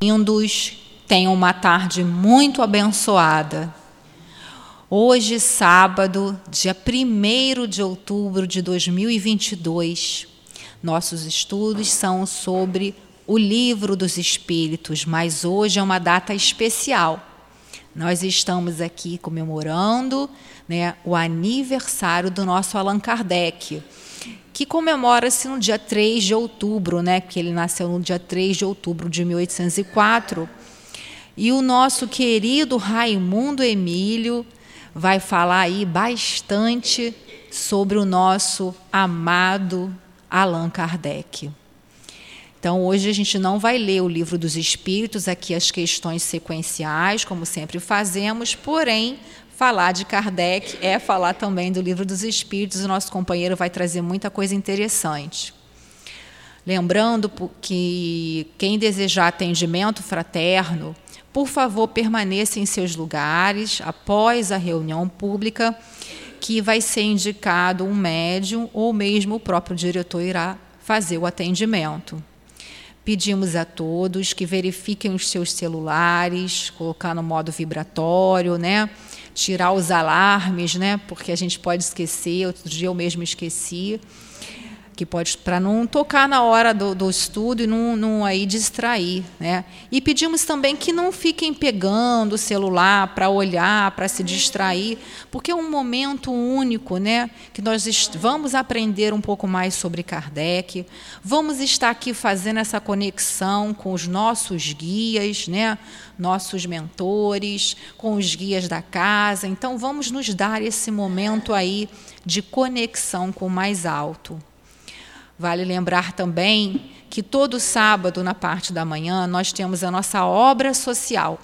Lindos, tenham uma tarde muito abençoada. Hoje, sábado, dia 1 de outubro de 2022, nossos estudos são sobre o livro dos Espíritos, mas hoje é uma data especial. Nós estamos aqui comemorando né, o aniversário do nosso Allan Kardec que comemora-se no dia 3 de outubro, né, que ele nasceu no dia 3 de outubro de 1804. E o nosso querido Raimundo Emílio vai falar aí bastante sobre o nosso amado Allan Kardec. Então, hoje a gente não vai ler o livro dos Espíritos, aqui as questões sequenciais, como sempre fazemos, porém, falar de Kardec é falar também do livro dos Espíritos, o nosso companheiro vai trazer muita coisa interessante. Lembrando que quem desejar atendimento fraterno, por favor, permaneça em seus lugares após a reunião pública, que vai ser indicado um médium ou mesmo o próprio diretor irá fazer o atendimento. Pedimos a todos que verifiquem os seus celulares, colocar no modo vibratório, né? Tirar os alarmes, né? Porque a gente pode esquecer. Outro dia eu mesmo esqueci que pode para não tocar na hora do, do estudo e não, não, aí distrair, né? E pedimos também que não fiquem pegando o celular para olhar, para se distrair, porque é um momento único, né? Que nós vamos aprender um pouco mais sobre Kardec, vamos estar aqui fazendo essa conexão com os nossos guias, né? Nossos mentores, com os guias da casa. Então vamos nos dar esse momento aí de conexão com o mais alto. Vale lembrar também que todo sábado, na parte da manhã, nós temos a nossa obra social.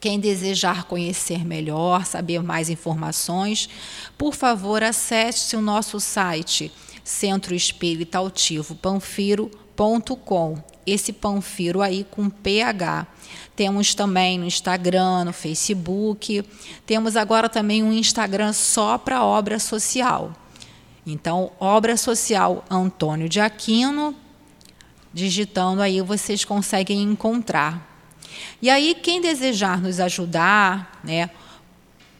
Quem desejar conhecer melhor, saber mais informações, por favor, acesse o nosso site Centro Espírita Altivo Panfiro.com. Esse Panfiro aí com PH. Temos também no Instagram, no Facebook. Temos agora também um Instagram só para obra social. Então, obra social Antônio de Aquino, digitando aí vocês conseguem encontrar. E aí, quem desejar nos ajudar, né,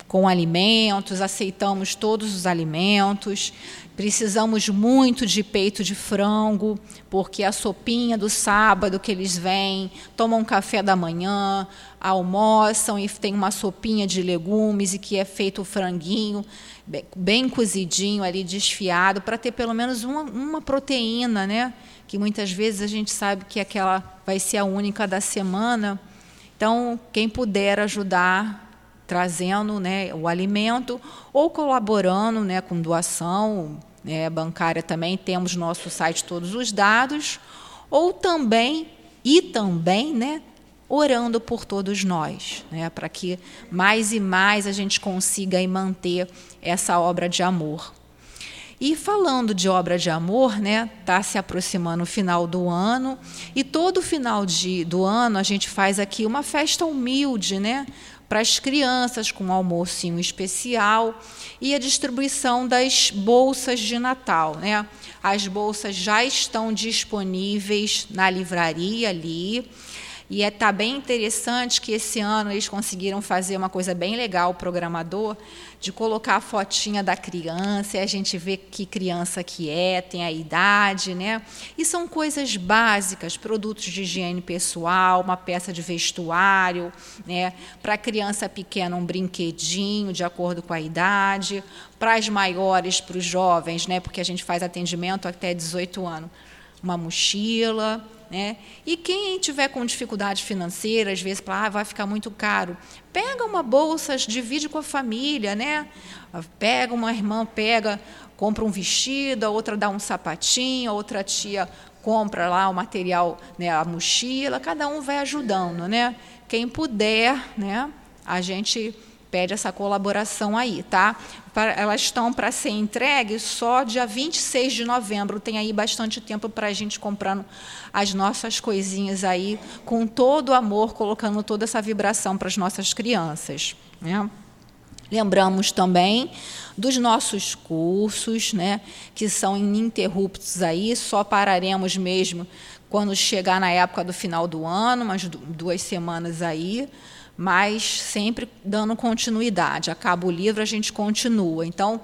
com alimentos, aceitamos todos os alimentos. Precisamos muito de peito de frango, porque a sopinha do sábado que eles vêm, tomam café da manhã, almoçam e tem uma sopinha de legumes e que é feito o franguinho bem, bem cozidinho ali, desfiado, para ter pelo menos uma, uma proteína, né? Que muitas vezes a gente sabe que aquela vai ser a única da semana. Então, quem puder ajudar trazendo né, o alimento ou colaborando né, com doação né, bancária também, temos no nosso site todos os dados, ou também, e também, né, orando por todos nós, né, para que mais e mais a gente consiga manter essa obra de amor. E falando de obra de amor, né, está se aproximando o final do ano e todo final de, do ano a gente faz aqui uma festa humilde, né, para as crianças com um almocinho especial e a distribuição das bolsas de Natal, né? As bolsas já estão disponíveis na livraria ali. E está é, tá bem interessante que esse ano eles conseguiram fazer uma coisa bem legal, o programador, de colocar a fotinha da criança, e a gente vê que criança que é, tem a idade, né? E são coisas básicas, produtos de higiene pessoal, uma peça de vestuário, né? Para criança pequena, um brinquedinho de acordo com a idade, para as maiores, para os jovens, né? Porque a gente faz atendimento até 18 anos, uma mochila, né? E quem tiver com dificuldade financeira, às vezes, ah, vai ficar muito caro, pega uma bolsa, divide com a família, né? Pega uma irmã, pega, compra um vestido, a outra dá um sapatinho, a outra tia compra lá o material, né, a mochila, cada um vai ajudando, né? Quem puder, né, a gente pede essa colaboração aí, tá? Elas estão para ser entregues só dia 26 de novembro. Tem aí bastante tempo para a gente comprando as nossas coisinhas aí, com todo o amor, colocando toda essa vibração para as nossas crianças. Né? Lembramos também dos nossos cursos, né, que são ininterruptos aí, só pararemos mesmo quando chegar na época do final do ano, umas duas semanas aí, mas sempre dando continuidade. Acaba o livro, a gente continua. Então,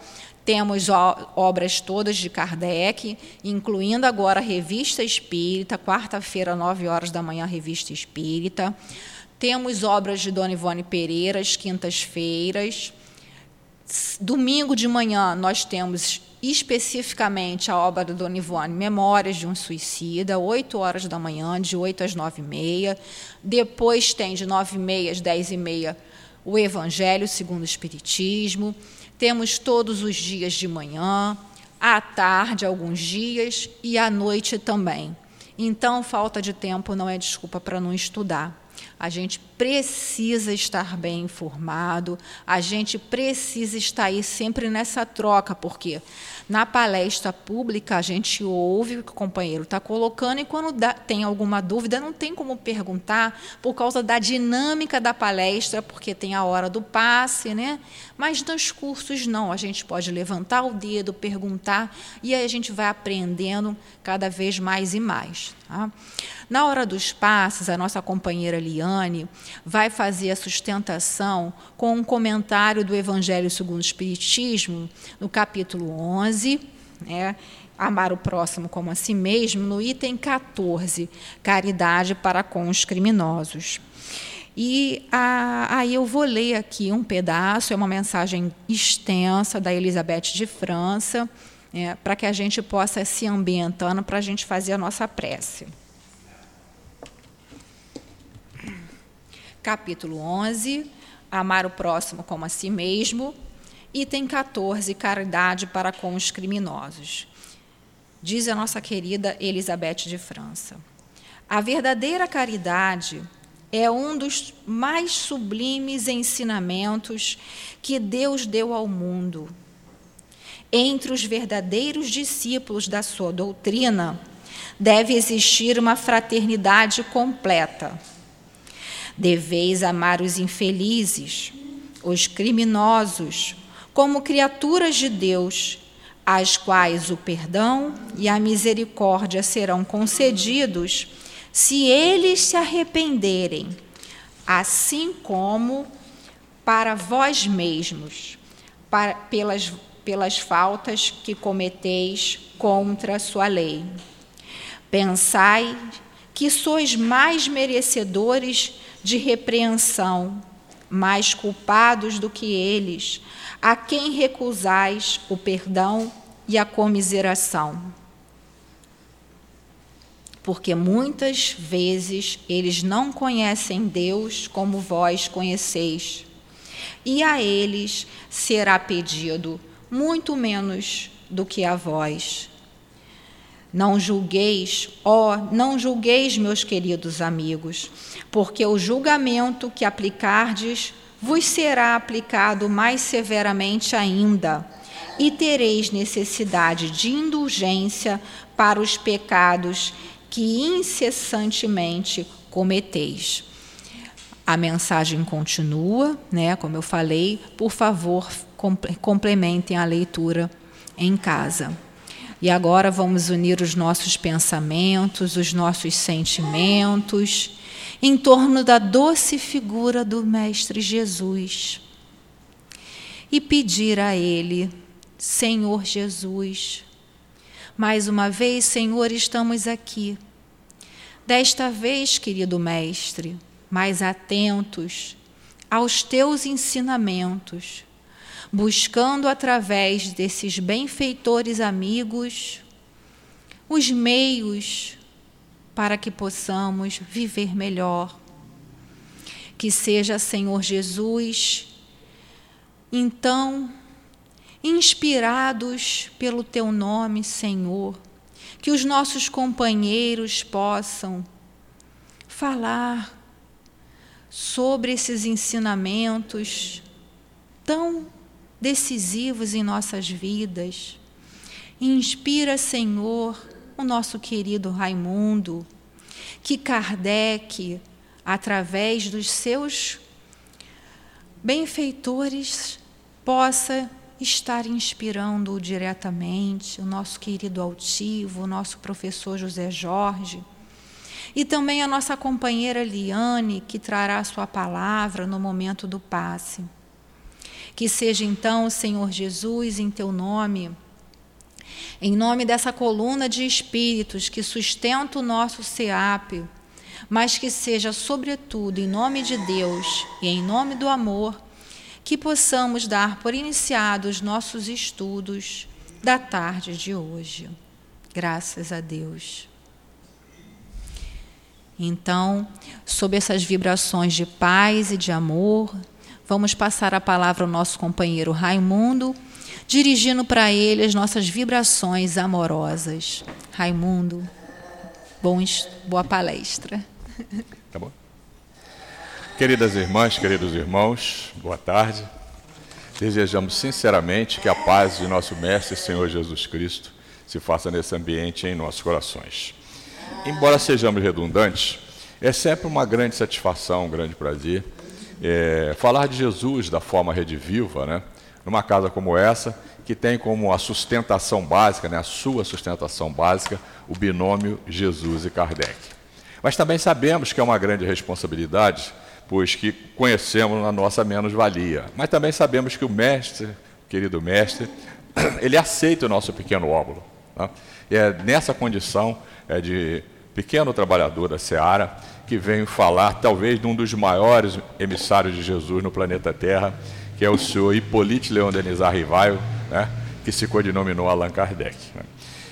temos obras todas de Kardec, incluindo agora a Revista Espírita, quarta-feira, nove horas da manhã, Revista Espírita. Temos obras de Dona Ivone Pereira, quintas-feiras. Domingo de manhã, nós temos especificamente a obra do Dona Ivone, Memórias de um Suicida, 8 horas da manhã, de 8 às 9 e meia. Depois tem de 9 e meia às 10 e meia o Evangelho segundo o Espiritismo. Temos todos os dias de manhã, à tarde, alguns dias, e à noite também. Então, falta de tempo não é desculpa para não estudar. A gente precisa estar bem informado, a gente precisa estar aí sempre nessa troca, porque na palestra pública, a gente ouve o que o companheiro está colocando e, quando dá, tem alguma dúvida, não tem como perguntar por causa da dinâmica da palestra, porque tem a hora do passe, né? Mas nos cursos, não. A gente pode levantar o dedo, perguntar, e aí a gente vai aprendendo cada vez mais e mais. Tá? Na hora dos passes, a nossa companheira Liane vai fazer a sustentação com um comentário do Evangelho segundo o Espiritismo, no capítulo 11, né, amar o próximo como a si mesmo, no item 14, caridade para com os criminosos. E aí eu vou ler aqui um pedaço, é uma mensagem extensa da Elizabeth de França, é, para que a gente possa se ambientando para a gente fazer a nossa prece. capítulo 11, amar o próximo como a si mesmo, item 14, caridade para com os criminosos. Diz a nossa querida Elizabeth de França. A verdadeira caridade é um dos mais sublimes ensinamentos que Deus deu ao mundo. Entre os verdadeiros discípulos da sua doutrina, deve existir uma fraternidade completa Deveis amar os infelizes, os criminosos, como criaturas de Deus, às quais o perdão e a misericórdia serão concedidos se eles se arrependerem, assim como para vós mesmos, para, pelas, pelas faltas que cometeis contra a sua lei. Pensai que sois mais merecedores de repreensão, mais culpados do que eles, a quem recusais o perdão e a comiseração. Porque muitas vezes eles não conhecem Deus como vós conheceis, e a eles será pedido muito menos do que a vós. Não julgueis, ó, não julgueis, meus queridos amigos, porque o julgamento que aplicardes vos será aplicado mais severamente ainda, e tereis necessidade de indulgência para os pecados que incessantemente cometeis. A mensagem continua, né? Como eu falei, por favor, complementem a leitura em casa. E agora vamos unir os nossos pensamentos, os nossos sentimentos, em torno da doce figura do Mestre Jesus e pedir a Ele, Senhor Jesus, mais uma vez, Senhor, estamos aqui. Desta vez, querido Mestre, mais atentos aos teus ensinamentos buscando através desses benfeitores amigos os meios para que possamos viver melhor. Que seja, Senhor Jesus, então, inspirados pelo Teu nome, Senhor, que os nossos companheiros possam falar sobre esses ensinamentos tão decisivos em nossas vidas. Inspira, Senhor, o nosso querido Raimundo, que Kardec, através dos seus benfeitores, possa estar inspirando diretamente, o nosso querido altivo, o nosso professor José Jorge, E também a nossa companheira Liane, que trará sua palavra no momento do passe. Que seja então, Senhor Jesus, em teu nome, em nome dessa coluna de espíritos que sustenta o nosso SEAP, mas que seja, sobretudo, em nome de Deus e em nome do amor, que possamos dar por iniciados nossos estudos da tarde de hoje. Graças a Deus. Então, sob essas vibrações de paz e de amor, vamos passar a palavra ao nosso companheiro Raimundo, dirigindo para ele as nossas vibrações amorosas. Raimundo, bons, boa palestra. Tá bom. Queridas irmãs, queridos irmãos, boa tarde. Desejamos sinceramente que a paz de nosso Mestre Senhor Jesus Cristo se faça nesse ambiente em nossos corações. Embora sejamos redundantes, é sempre uma grande satisfação, um grande prazer é, falar de Jesus da forma rediviva, né? Numa casa como essa, que tem como a sustentação básica, né, a sua sustentação básica, o binômio Jesus e Kardec. Mas também sabemos que é uma grande responsabilidade pois que conhecemos na nossa menos-valia. Mas também sabemos que o mestre, querido mestre, ele aceita o nosso pequeno óvulo. Tá? E é nessa condição é de pequeno trabalhador da Seara que venho falar, talvez, de um dos maiores emissários de Jesus no planeta Terra, que é o senhor Hippolyte Leon Denis Arrivaio, né? que se codinominou Allan Kardec. Né?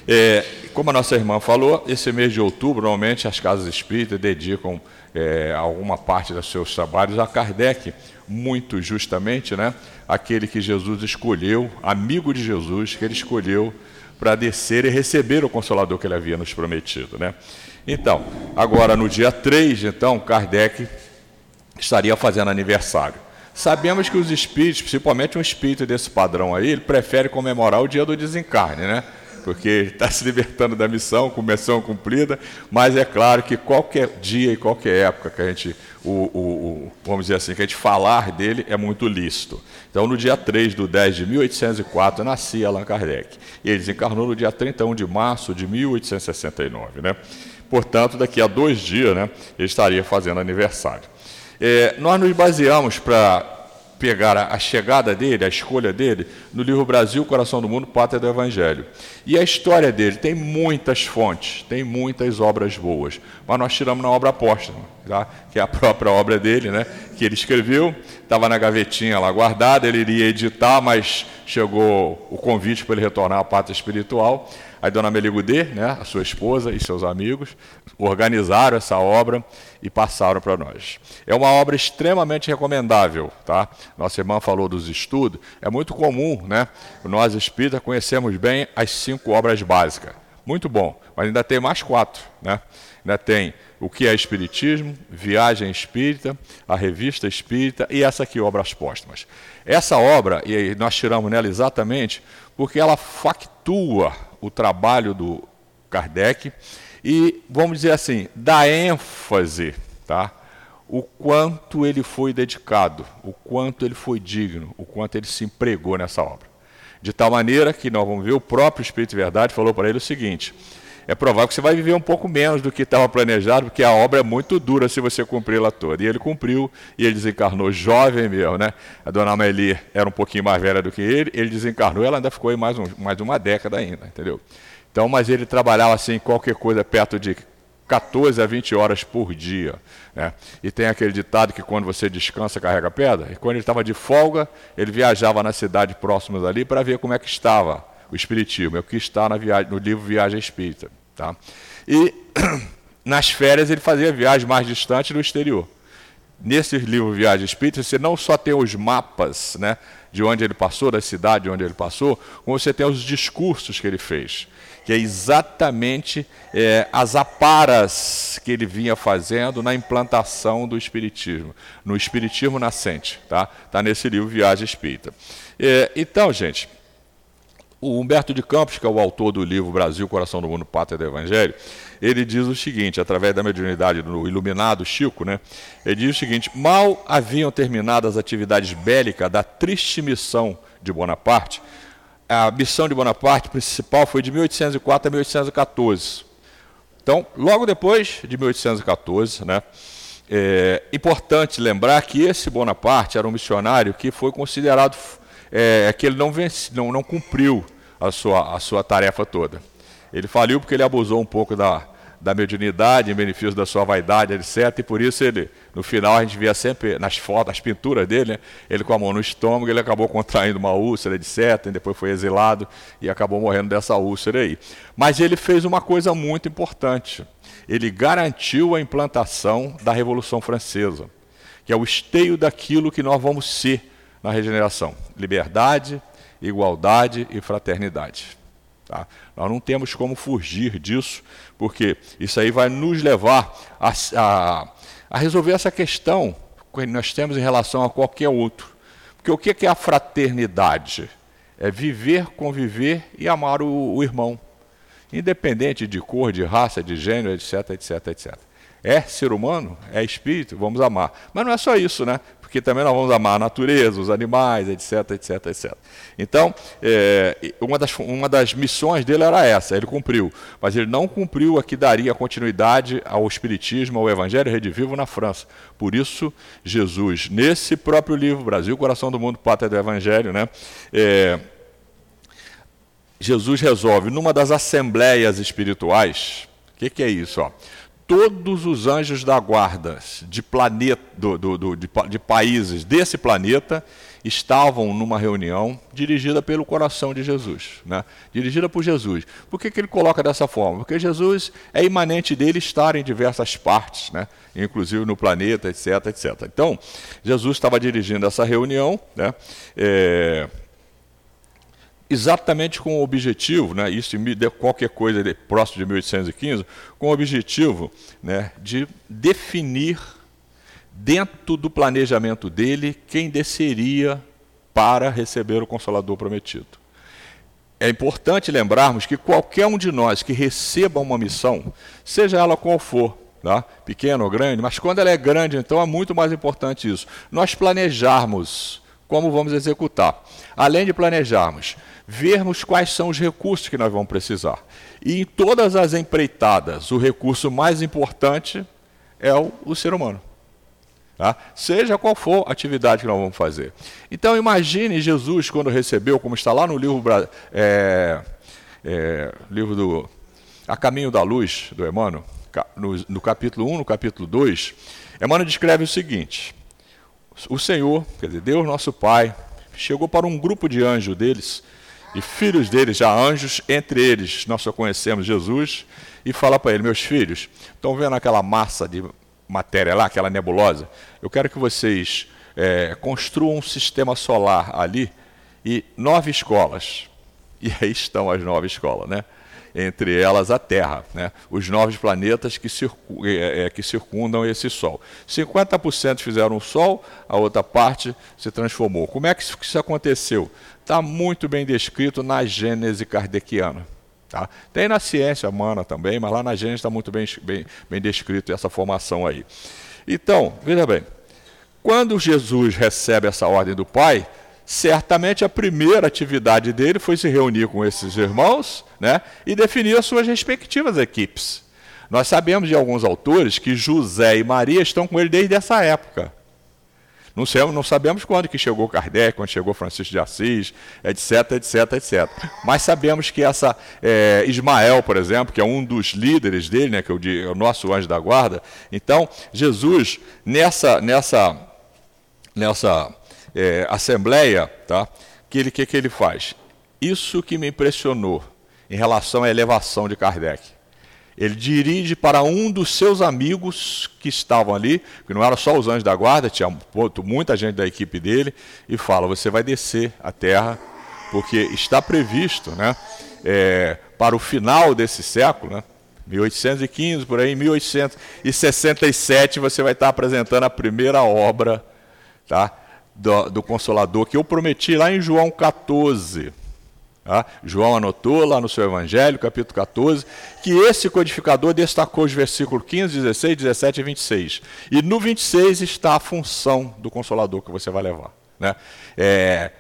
É, como a nossa irmã falou, esse mês de outubro, normalmente as casas espíritas dedicam é, alguma parte dos seus trabalhos a Kardec, muito justamente, né, aquele que Jesus escolheu, amigo de Jesus, que ele escolheu para descer e receber o consolador que ele havia nos prometido. Né? Então, agora no dia 3, então, Kardec estaria fazendo aniversário. Sabemos que os espíritos, principalmente um espírito desse padrão aí, ele prefere comemorar o dia do desencarne, né? porque está se libertando da missão, com missão cumprida, mas é claro que qualquer dia e qualquer época que a gente, o, o, o, vamos dizer assim, que a gente falar dele é muito lícito. Então, no dia 3 de 10 de 1804, nascia Allan Kardec. E ele desencarnou no dia 31 de março de 1869. Né? Portanto, daqui a dois dias, né, ele estaria fazendo aniversário. É, nós nos baseamos para pegar a, chegada dele, a escolha dele, no livro Brasil, Coração do Mundo, Pátria do Evangelho. E a história dele tem muitas fontes, tem muitas obras boas, mas nós tiramos na obra apóstola, tá? que é a própria obra dele, né? que ele escreveu, estava na gavetinha lá guardada, ele iria editar, mas chegou o convite para ele retornar à pátria espiritual. Aí Dona Meligudê, né, a sua esposa e seus amigos, organizaram essa obra e passaram para nós. É uma obra extremamente recomendável, tá? Nossa irmã falou dos estudos. É muito comum, né? Nós espíritas conhecemos bem as cinco obras básicas. Muito bom, mas ainda tem mais quatro, né? Ainda tem o que é Espiritismo, Viagem Espírita, a Revista Espírita e essa aqui, Obras Póstumas. Essa obra, e nós tiramos nela exatamente porque ela factua o trabalho do Kardec e, vamos dizer assim, dá ênfase, tá? O quanto ele foi dedicado, o quanto ele foi digno, o quanto ele se empregou nessa obra. De tal maneira que nós vamos ver, o próprio Espírito de Verdade falou para ele o seguinte: é provável que você vai viver um pouco menos do que estava planejado, porque a obra é muito dura se você cumpri-la toda. E ele cumpriu, e ele desencarnou jovem mesmo, né? A dona Amélie era um pouquinho mais velha do que ele, ele desencarnou, ela ainda ficou aí mais, um, mais uma década ainda, entendeu? Então, mas ele trabalhava assim, qualquer coisa perto de 14 a 20 horas por dia. Né? E tem aquele ditado que quando você descansa, carrega pedra. E quando ele estava de folga, ele viajava na cidade próximas ali para ver como é que estava o Espiritismo, é o que está viagem, no livro Viagem Espírita. Tá? E nas férias ele fazia viagens mais distantes no exterior. Nesse livro Viagem Espírita, você não só tem os mapas né, de onde ele passou, da cidade de onde ele passou, como você tem os discursos que ele fez, que é exatamente é, as aparas que ele vinha fazendo na implantação do Espiritismo, no Espiritismo nascente. Está tá nesse livro Viagem Espírita. É, então, gente, o Humberto de Campos, que é o autor do livro Brasil, Coração do Mundo, Pátria do Evangelho, ele diz o seguinte, através da mediunidade do iluminado Chico, né? Ele diz o seguinte: mal haviam terminado as atividades bélicas da triste missão de Bonaparte. A missão de Bonaparte principal foi de 1804 a 1814. Então, logo depois de 1814, né, é importante lembrar que esse Bonaparte era um missionário que foi considerado é, que ele não, vence, não, não cumpriu a sua, a sua tarefa toda. Ele faliu porque ele abusou um pouco da, da mediunidade, em benefício da sua vaidade, etc. E por isso ele, no final, a gente via sempre nas fotos, as pinturas dele, né? ele com a mão no estômago, ele acabou contraindo uma úlcera, etc. E depois foi exilado e acabou morrendo dessa úlcera aí. Mas ele fez uma coisa muito importante. Ele garantiu a implantação da Revolução Francesa, que é o esteio daquilo que nós vamos ser na regeneração: liberdade, igualdade e fraternidade. Tá? Nós não temos como fugir disso, porque isso aí vai nos levar a, a, a resolver essa questão que nós temos em relação a qualquer outro. Porque o que é a fraternidade? É viver, conviver e amar o, o irmão, independente de cor, de raça, de gênero, etc, etc, etc. É ser humano, é espírito, vamos amar. Mas não é só isso, né? Porque também nós vamos amar a natureza, os animais, etc, etc, etc. Então, é, uma, das, uma das missões dele era essa, ele cumpriu, mas ele não cumpriu a que daria continuidade ao Espiritismo, ao Evangelho Redivivo na França. Por isso, Jesus, nesse próprio livro, Brasil, Coração do Mundo, Pátria do Evangelho, né, é, Jesus resolve, numa das assembleias espirituais, o que, que é isso? Ó? Todos os anjos da guarda de, planeta, do, do, do, de, de, países desse planeta estavam numa reunião dirigida pelo coração de Jesus, né? dirigida por Jesus. Por que, que ele coloca dessa forma? Porque Jesus é imanente dele estar em diversas partes, né? inclusive no planeta, etc, etc. Então, Jesus estava dirigindo essa reunião, né? É exatamente com o objetivo, né, isso de qualquer coisa de, próximo de 1815, com o objetivo né, de definir dentro do planejamento dele quem desceria para receber o Consolador prometido. É importante lembrarmos que qualquer um de nós que receba uma missão, seja ela qual for, tá? pequena ou grande, mas quando ela é grande, então é muito mais importante isso. Nós planejarmos como vamos executar. Além de planejarmos, vermos quais são os recursos que nós vamos precisar. E em todas as empreitadas, o recurso mais importante é o, o ser humano. Tá? Seja qual for a atividade que nós vamos fazer. Então imagine Jesus quando recebeu, como está lá no livro, é, é, livro do A Caminho da Luz, do Emmanuel, no, no capítulo 1, no capítulo 2, Emmanuel descreve o seguinte: o Senhor, quer dizer, Deus nosso Pai, chegou para um grupo de anjos deles, e filhos deles, já anjos, entre eles nós só conhecemos Jesus, e fala para ele: Meus filhos, estão vendo aquela massa de matéria lá, aquela nebulosa? Eu quero que vocês é, construam um sistema solar ali e nove escolas. E aí estão as nove escolas, né? Entre elas a Terra, né? os nove planetas que, circu é, é, que circundam esse Sol. 50% fizeram o Sol, a outra parte se transformou. Como é que isso aconteceu? Está muito bem descrito na Gênese kardeciana. Tá? Tem na ciência humana também, mas lá na Gênese está muito bem, bem, bem descrito essa formação aí. Então, veja bem, quando Jesus recebe essa ordem do Pai, certamente a primeira atividade dele foi se reunir com esses irmãos né, e definir as suas respectivas equipes. Nós sabemos de alguns autores que José e Maria estão com ele desde essa época. Não sabemos, não sabemos quando que chegou Kardec, quando chegou Francisco de Assis, etc, etc, etc. Mas sabemos que essa é, Ismael, por exemplo, que é um dos líderes dele, né, que é o, de, é o nosso anjo da guarda. Então, Jesus, nessa, nessa, nessa é, assembleia, tá? que ele que, que ele faz? Isso que me impressionou em relação à elevação de Kardec. Ele dirige para um dos seus amigos que estavam ali, que não eram só os anjos da guarda, tinha muita gente da equipe dele, e fala: Você vai descer a terra, porque está previsto né, é, para o final desse século, né, 1815, por aí, em 1867, você vai estar apresentando a primeira obra tá, do, do Consolador, que eu prometi lá em João 14. Tá? João anotou lá no seu Evangelho, capítulo 14, que esse codificador destacou os versículos 15, 16, 17 e 26. E no 26 está a função do Consolador que você vai levar. Né? É,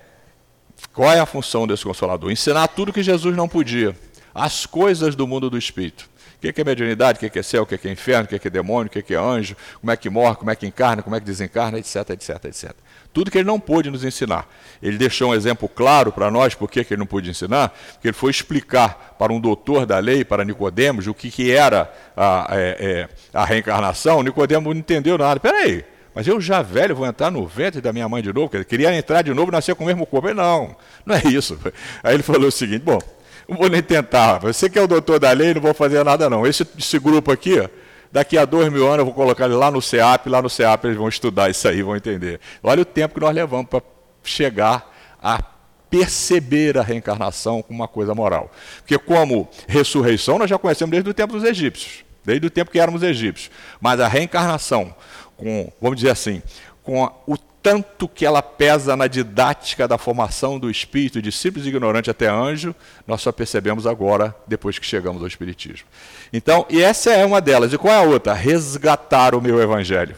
qual é a função desse Consolador? Ensinar tudo que Jesus não podia, as coisas do mundo do Espírito O que é mediunidade, o que é céu, o que é inferno, o que é demônio, o que é anjo, como é que morre, como é que encarna, como é que desencarna, etc, etc, etc. Tudo que ele não pôde nos ensinar. Ele deixou um exemplo claro para nós por que ele não pôde ensinar, porque ele foi explicar para um doutor da lei, para Nicodemos, o que, que era a, é, é, a reencarnação. Nicodemos não entendeu nada. Peraí, mas eu já velho vou entrar no ventre da minha mãe de novo? Queria entrar de novo e nascer com o mesmo corpo. Ele, não, não é isso. Aí ele falou o seguinte, bom, não vou nem tentar. Você que é o doutor da lei, não vou fazer nada não. Esse, esse grupo aqui, daqui a dois mil anos eu vou colocar ele lá no CEAP, lá no CEAP eles vão estudar isso aí, vão entender. Olha o tempo que nós levamos para chegar a perceber a reencarnação como uma coisa moral. Porque como ressurreição nós já conhecemos desde o tempo dos egípcios, desde o tempo que éramos egípcios. Mas a reencarnação, com, vamos dizer assim, com o tanto que ela pesa na didática da formação do espírito, de simples ignorante até anjo, nós só percebemos agora, depois que chegamos ao Espiritismo. Então, e essa é uma delas. E qual é a outra? Resgatar o meu Evangelho.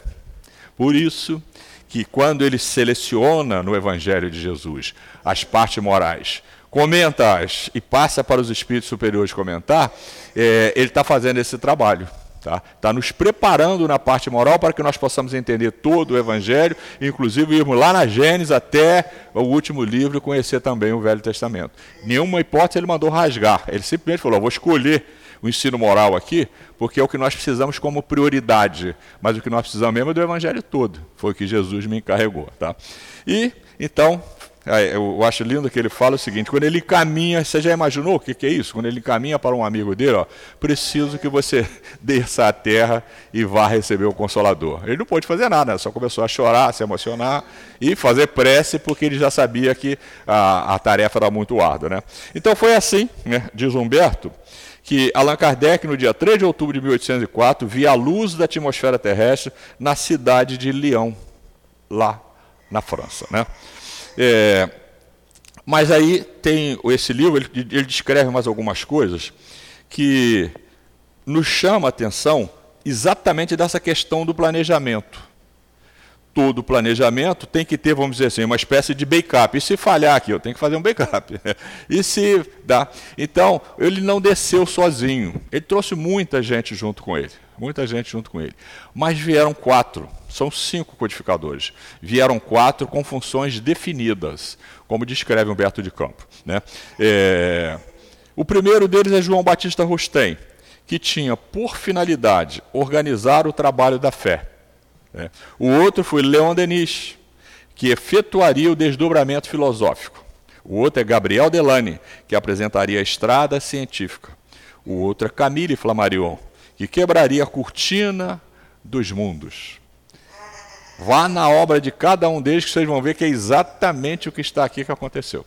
Por isso que quando ele seleciona no Evangelho de Jesus as partes morais, comenta-as e passa para os espíritos superiores comentar, é, ele está fazendo esse trabalho. Está tá nos preparando na parte moral para que nós possamos entender todo o Evangelho, inclusive irmos lá na Gênesis até o último livro e conhecer também o Velho Testamento. Nenhuma hipótese ele mandou rasgar. Ele simplesmente falou: vou escolher o ensino moral aqui, porque é o que nós precisamos como prioridade. Mas o que nós precisamos mesmo é do Evangelho todo. Foi o que Jesus me encarregou. Tá? E, então, eu acho lindo que ele fala o seguinte: quando ele caminha, você já imaginou o que, é isso? Quando ele caminha para um amigo dele, ó, preciso que você desça à terra e vá receber o Consolador. Ele não pôde fazer nada, só começou a chorar, a se emocionar e fazer prece, porque ele já sabia que a, a tarefa era muito árdua. Né? Então foi assim, né, diz Humberto, que Allan Kardec, no dia 3 de outubro de 1804, via a luz da atmosfera terrestre na cidade de Lyon, lá na França. Né? É, mas aí tem esse livro, ele, ele descreve mais algumas coisas que nos chama a atenção exatamente dessa questão do planejamento. Todo planejamento tem que ter, vamos dizer assim, uma espécie de backup. E se falhar aqui, eu tenho que fazer um backup. E se dá. Então, ele não desceu sozinho. Ele trouxe muita gente junto com ele. Muita gente junto com ele. Mas vieram quatro são cinco codificadores. Vieram quatro com funções definidas, como descreve Humberto de Campo. Né? É... O primeiro deles é João Batista Rustem, que tinha por finalidade organizar o trabalho da fé. Né? O outro foi Leon Denis, que efetuaria o desdobramento filosófico. O outro é Gabriel Delane, que apresentaria a estrada científica. O outro é Camille Flammarion, que quebraria a cortina dos mundos. Vá na obra de cada um deles que vocês vão ver que é exatamente o que está aqui que aconteceu.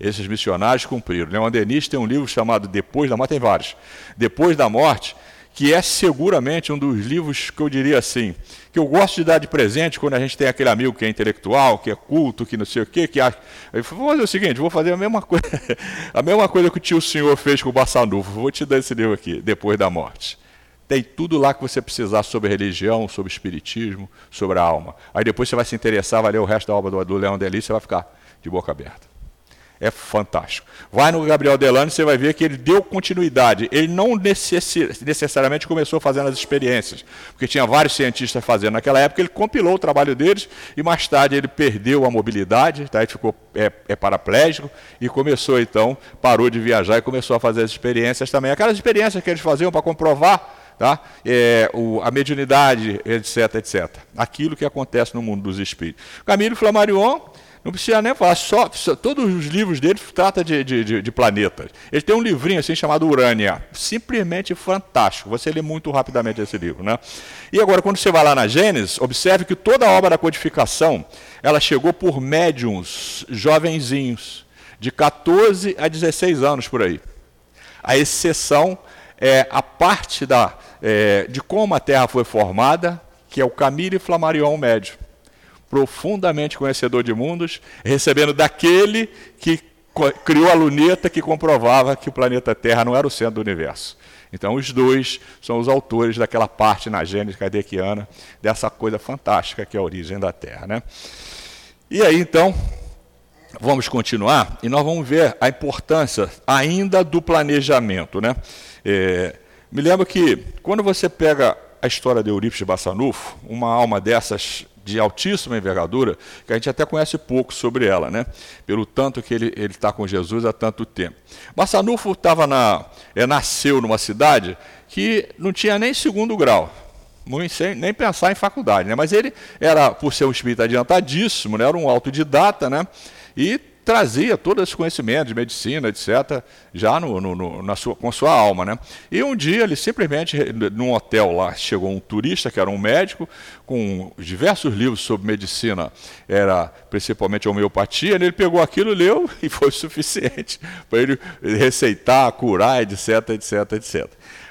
Esses missionários cumpriram. Leon Denis tem um livro chamado Depois da Morte, tem vários. Depois da Morte, que é seguramente um dos livros que eu diria assim, que eu gosto de dar de presente quando a gente tem aquele amigo que é intelectual, que é culto, que não sei o quê, que acha. Eu vou fazer o seguinte, vou fazer a mesma coisa, a mesma coisa que o tio senhor fez com o Bassanufo. Vou te dar esse livro aqui, Depois da Morte. Tem tudo lá que você precisar sobre religião, sobre espiritismo, sobre a alma. Aí depois você vai se interessar, vai ler o resto da obra do, do Leão Delis, você vai ficar de boca aberta. É fantástico. Vai no Gabriel Delano, você vai ver que ele deu continuidade. Ele não necessariamente começou fazendo as experiências, porque tinha vários cientistas fazendo. Naquela época ele compilou o trabalho deles e mais tarde ele perdeu a mobilidade, tá? ele ficou é, é paraplégico e começou então, parou de viajar e começou a fazer as experiências também. Aquelas experiências que eles faziam para comprovar tá? É, o, a mediunidade, etc, etc. Aquilo que acontece no mundo dos espíritos. Camilo Flammarion, não precisa nem falar, só, só todos os livros dele tratam de, de, de, de, planetas. Ele tem um livrinho assim chamado Urânia, simplesmente fantástico. Você lê muito rapidamente esse livro, né? E agora, quando você vai lá na Gênesis, observe que toda a obra da codificação ela chegou por médiums jovenzinhos, de 14 a 16 anos por aí. A exceção é a parte da, é, de como a Terra foi formada, que é o Camille Flammarion médio, profundamente conhecedor de mundos, recebendo daquele que criou a luneta que comprovava que o planeta Terra não era o centro do universo. Então, os dois são os autores daquela parte na Gênesis kardeciana, dessa coisa fantástica que é a origem da Terra. Né? E aí, então, vamos continuar e nós vamos ver a importância ainda do planejamento. Né? É, Me lembro que quando você pega a história de Eurípides Bassanufo, uma alma dessas de altíssima envergadura, que a gente até conhece pouco sobre ela, né? pelo tanto que ele está com Jesus há tanto tempo. Bassanufo tava na, é, nasceu numa cidade que não tinha nem segundo grau, sem nem pensar em faculdade, né? mas ele era, por ser um espírito adiantadíssimo, né? era um autodidata, né? e trazia todo esse conhecimento de medicina, etc., já no, no, no, na sua, com sua alma. Né? E um dia ele simplesmente, num hotel lá, chegou um turista, que era um médico, com diversos livros sobre medicina, era principalmente homeopatia, ele pegou aquilo, leu e foi suficiente para ele receitar, curar, etc, etc, etc.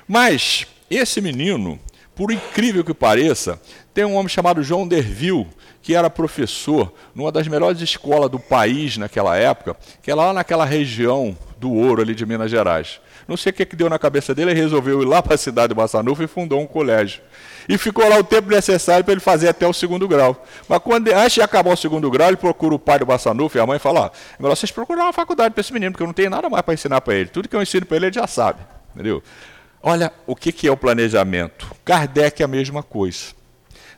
Mas esse menino, por incrível que pareça, tem um homem chamado João Derville, que era professor numa das melhores escolas do país naquela época, que é lá naquela região do ouro ali de Minas Gerais. Não sei o que, que deu na cabeça dele, ele resolveu ir lá para a cidade de Massanufa e fundou um colégio. E ficou lá o tempo necessário para ele fazer até o segundo grau. Mas quando, antes de acabar o segundo grau, ele procura o pai do Massanufa e a mãe fala: é melhor vocês procurar uma faculdade para esse menino, porque eu não tenho nada mais para ensinar para ele. Tudo que eu ensino para ele, ele já sabe. Entendeu? Olha o que, é o planejamento. Kardec é a mesma coisa.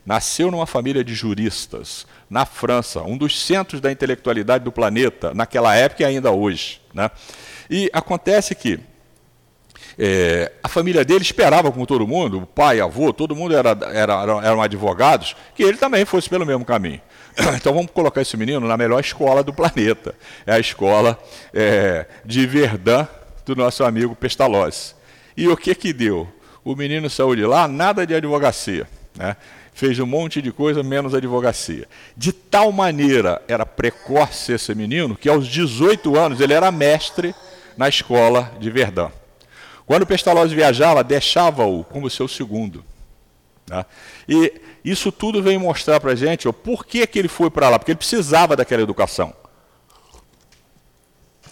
Nasceu numa família de juristas, na França, um dos centros da intelectualidade do planeta, naquela época e ainda hoje. Né? E acontece que é, a família dele esperava, como todo mundo, o pai, avô, todo mundo era, era, eram advogados, que ele também fosse pelo mesmo caminho. Então vamos colocar esse menino na melhor escola do planeta. É a escola é, de Verdun do nosso amigo Pestalozzi. E o que que deu? O menino saiu de lá, nada de advocacia. Né? fez um monte de coisa, menos advocacia. De tal maneira era precoce esse menino que aos 18 anos ele era mestre na escola de Verdun. Quando Pestalozzi viajava, deixava-o como seu segundo. Né? E isso tudo vem mostrar para a gente ó, por que, que ele foi para lá, porque ele precisava daquela educação.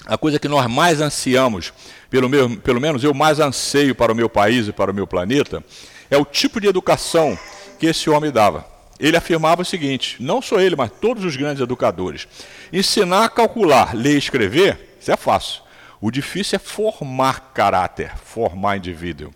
A coisa que nós mais ansiamos, pelo, meu, pelo menos eu mais anseio para o meu país e para o meu planeta, é o tipo de educação que esse homem dava. Ele afirmava o seguinte: não só ele, mas todos os grandes educadores. Ensinar a calcular, ler e escrever, isso é fácil. O difícil é formar caráter, formar indivíduo.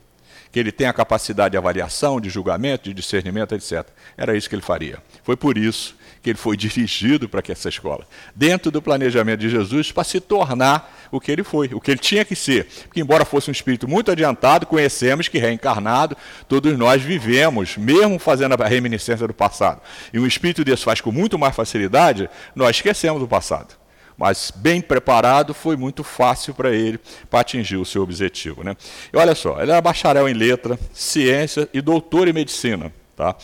Que ele tenha capacidade de avaliação, de julgamento, de discernimento, etc. Era isso que ele faria. Foi por isso que ele foi dirigido para essa escola, dentro do planejamento de Jesus, para se tornar o que ele foi, o que ele tinha que ser. Porque, embora fosse um espírito muito adiantado, conhecemos que reencarnado, todos nós vivemos, mesmo fazendo a reminiscência do passado. E um espírito desse faz com muito mais facilidade, nós esquecemos do passado mas bem preparado, foi muito fácil para ele para atingir o seu objetivo. Né? E olha só, ele era bacharel em letra, ciência e doutor em medicina. Tá?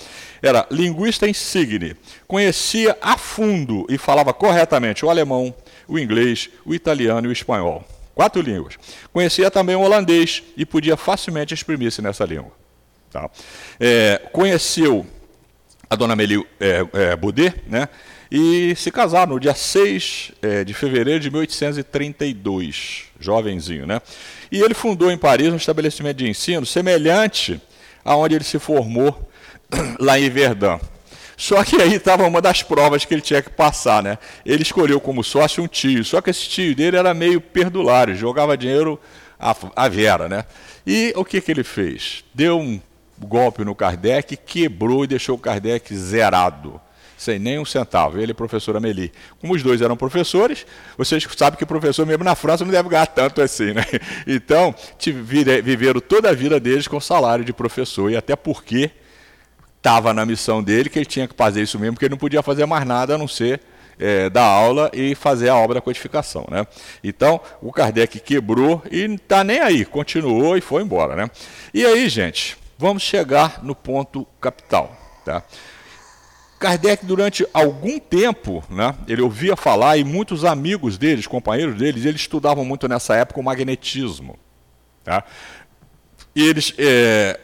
Era linguista insigne, conhecia a fundo e falava corretamente o alemão, o inglês, o italiano e o espanhol. Quatro línguas. Conhecia também o holandês e podia facilmente exprimir-se nessa língua. Tá? É, conheceu a dona Meli é, é, Boudet, né? e se casaram no dia 6 é, de fevereiro de 1832, jovenzinho. Né? E ele fundou em Paris um estabelecimento de ensino semelhante aonde ele se formou lá em Verdun. Só que aí estava uma das provas que ele tinha que passar, né? Ele escolheu como sócio um tio, só que esse tio dele era meio perdulário, jogava dinheiro à, à vera, né? E o que, que ele fez? Deu um golpe no Kardec, quebrou e deixou o Kardec zerado, sem nem um centavo. Ele e a professora Meli. Como os dois eram professores, vocês sabem que professor mesmo na França não deve ganhar tanto assim, né? Então, viveram toda a vida deles com salário de professor, e até porque estava na missão dele, que ele tinha que fazer isso mesmo, porque ele não podia fazer mais nada a não ser é, dar aula e fazer a obra da codificação. Né? Então, o Kardec quebrou e não está nem aí, continuou e foi embora. Né? E aí, gente, vamos chegar no ponto capital. Tá? Kardec, durante algum tempo, né, ele ouvia falar, e muitos amigos deles, companheiros deles, eles estudavam muito nessa época o magnetismo. Tá? E eles é,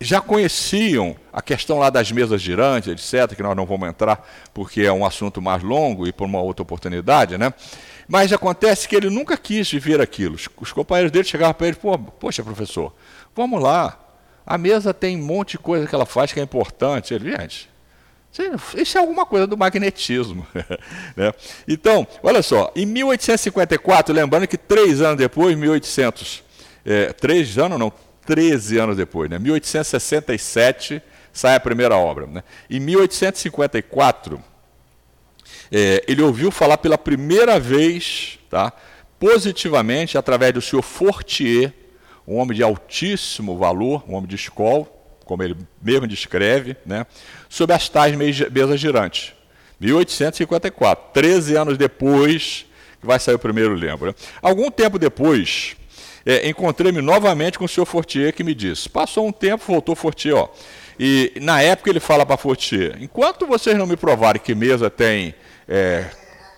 já conheciam a questão lá das mesas girantes, etc., que nós não vamos entrar porque é um assunto mais longo e por uma outra oportunidade, né? Mas acontece que ele nunca quis viver aquilo. Os companheiros dele chegavam para ele, Pô, poxa, professor, vamos lá. A mesa tem um monte de coisa que ela faz que é importante. Ele, gente, isso é alguma coisa do magnetismo. né? Então, olha só, em 1854, lembrando que três anos depois, 1800, é, três anos não, 13 anos depois, né? 1867 sai a primeira obra. Né? Em 1854, é, ele ouviu falar pela primeira vez, tá, positivamente, através do senhor Fortier, um homem de altíssimo valor, um homem de escola, como ele mesmo descreve, né, sobre as tais mesas girantes. 1854, 13 anos depois que vai sair o primeiro livro. Né? Algum tempo depois, é, encontrei-me novamente com o senhor Fortier que me disse, passou um tempo, voltou Fortier, ó, e na época ele fala para Fortier, enquanto vocês não me provarem que mesa tem é,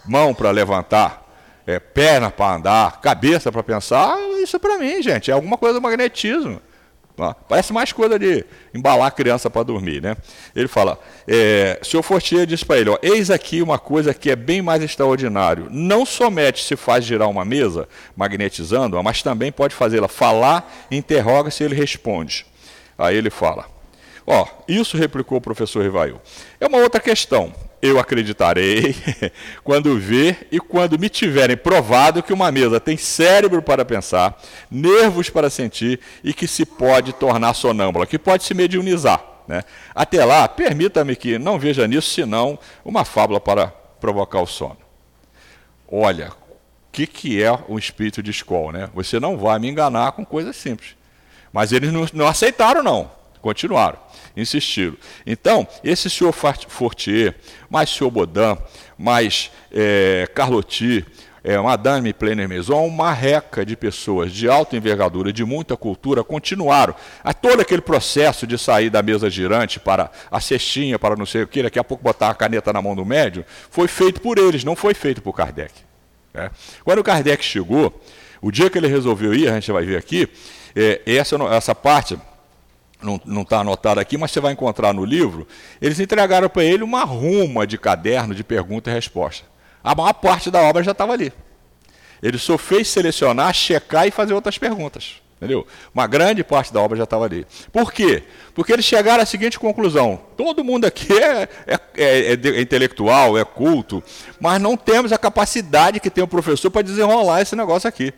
mão para levantar, é, perna para andar, cabeça para pensar, isso é para mim, gente, é alguma coisa do magnetismo. Parece mais coisa de embalar a criança para dormir, né? Ele fala, é, senhor Fortier diz para ele, ó, eis aqui uma coisa que é bem mais extraordinário. Não somente se faz girar uma mesa, magnetizando-a, mas também pode fazê-la falar, interroga se ele responde. Aí ele fala, ó, isso replicou o professor Rivail. É uma outra questão eu acreditarei quando ver e quando me tiverem provado que uma mesa tem cérebro para pensar, nervos para sentir e que se pode tornar sonâmbula, que pode se mediunizar. Né? Até lá, permita-me que não veja nisso senão uma fábula para provocar o sono. Olha, o que, que é um espírito de escola? Né? Você não vai me enganar com coisas simples. Mas eles não, não aceitaram, não. Continuaram insistiram. Então, esse senhor Fortier, mais senhor Baudin, mais é, Carlotti, é, Madame Pleiner Maison, uma reca de pessoas de alta envergadura, de muita cultura, continuaram a todo aquele processo de sair da mesa girante para a cestinha, para não sei o que, daqui a pouco botar a caneta na mão do médium, foi feito por eles, não foi feito por Kardec. Né? Quando o Kardec chegou, o dia que ele resolveu ir, a gente vai ver aqui, é, essa, essa parte não está anotado aqui, mas você vai encontrar no livro, eles entregaram para ele uma ruma de caderno de pergunta e resposta. A maior parte da obra já estava ali. Ele só fez selecionar, checar e fazer outras perguntas. Entendeu? Uma grande parte da obra já estava ali. Por quê? Porque eles chegaram à seguinte conclusão: todo mundo aqui é, é, é, é intelectual, é culto, mas não temos a capacidade que tem o professor para desenrolar esse negócio aqui.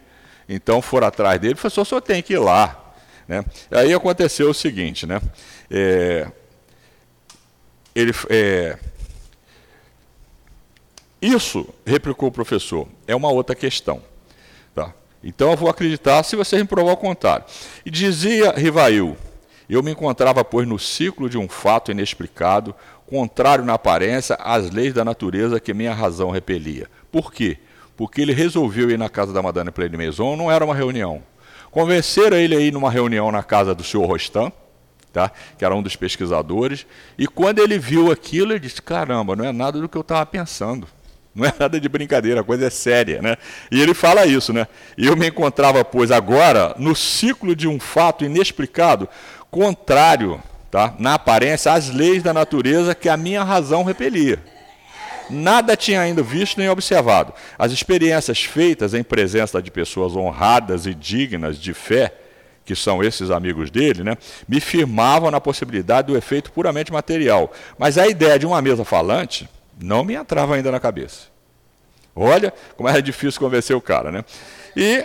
Então foram atrás dele, professor, o senhor tem que ir lá, né? Aí aconteceu o seguinte, né? É, ele, é, isso, replicou o professor, é uma outra questão. Tá? Então eu vou acreditar se vocês me provar o contrário. E dizia Rivail, eu me encontrava, pois, no ciclo de um fato inexplicado, contrário na aparência às leis da natureza que minha razão repelia. Por quê? Porque ele resolveu ir na casa da Madame Pleine Maison, não era uma reunião, Convenceram ele aí numa reunião na casa do senhor Rostam, tá? que era um dos pesquisadores, e quando ele viu aquilo, ele disse: caramba, não é nada do que eu estava pensando. Não é nada de brincadeira, a coisa é séria, né? E ele fala isso, né? Eu me encontrava, pois, agora no ciclo de um fato inexplicado, contrário, tá? na aparência, às leis da natureza que a minha razão repelia nada tinha ainda visto nem observado. As experiências feitas em presença de pessoas honradas e dignas de fé, que são esses amigos dele, né, me firmavam na possibilidade do efeito puramente material. Mas a ideia de uma mesa falante não me entrava ainda na cabeça. Olha como era difícil convencer o cara. Né? E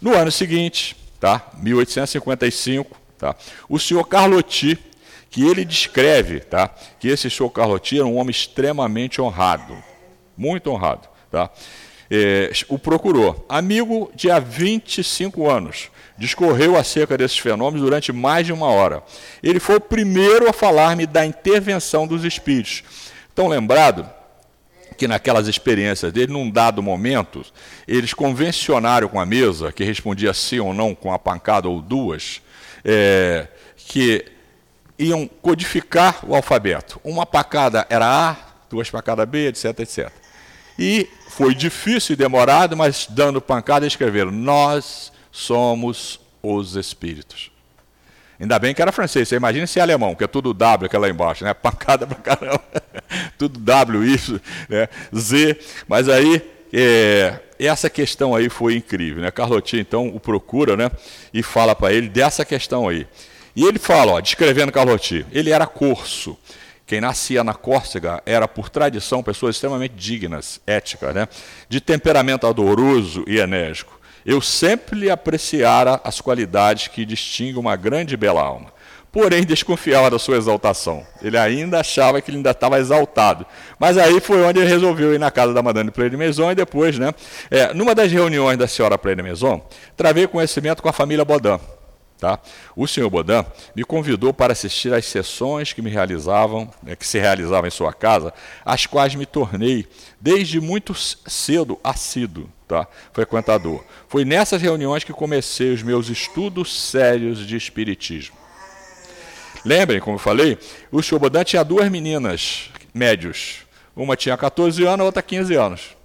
no ano seguinte, tá, 1855, tá, o senhor Carlotti que ele descreve tá, que esse senhor Carlotti era um homem extremamente honrado, muito honrado. Tá? É, o procurou, amigo de há 25 anos, discorreu acerca desses fenômenos durante mais de uma hora. Ele foi o primeiro a falar-me da intervenção dos espíritos. Tão lembrado que naquelas experiências dele, num dado momento, eles convencionaram com a mesa, que respondia sim ou não com a pancada ou duas, é, que iam codificar o alfabeto. Uma pacada era A, duas pacadas B, etc, etc. E foi difícil e demorado, mas dando pancada escreveram: Nós somos os espíritos. Ainda bem que era francês. Você imagina se é alemão, que é tudo W aquela lá embaixo, né? Pancada pra caramba. tudo W, isso, né? Z. Mas aí, é, essa questão aí foi incrível, né? Carlotinho, então, o procura, né? E fala para ele dessa questão aí. E ele fala, ó, descrevendo Carlotti, ele era corso. Quem nascia na Córcega era, por tradição, pessoas extremamente dignas, éticas, né? de temperamento adoroso e enérgico. Eu sempre lhe apreciara as qualidades que distinguem uma grande e bela alma. Porém, desconfiava da sua exaltação. Ele ainda achava que ele ainda estava exaltado. Mas aí foi onde ele resolveu ir na casa da Madame Play de Maison e depois, né? É, numa das reuniões da senhora Play de Maison, travei conhecimento com a família Baudin. Tá? O senhor Baudin me convidou para assistir às sessões que me realizavam, né, que se realizavam em sua casa, as quais me tornei desde muito cedo assíduo, tá? frequentador. Foi nessas reuniões que comecei os meus estudos sérios de espiritismo. Lembrem, como eu falei, o senhor Baudin tinha duas meninas médios. Uma tinha 14 anos, a outra 15 anos.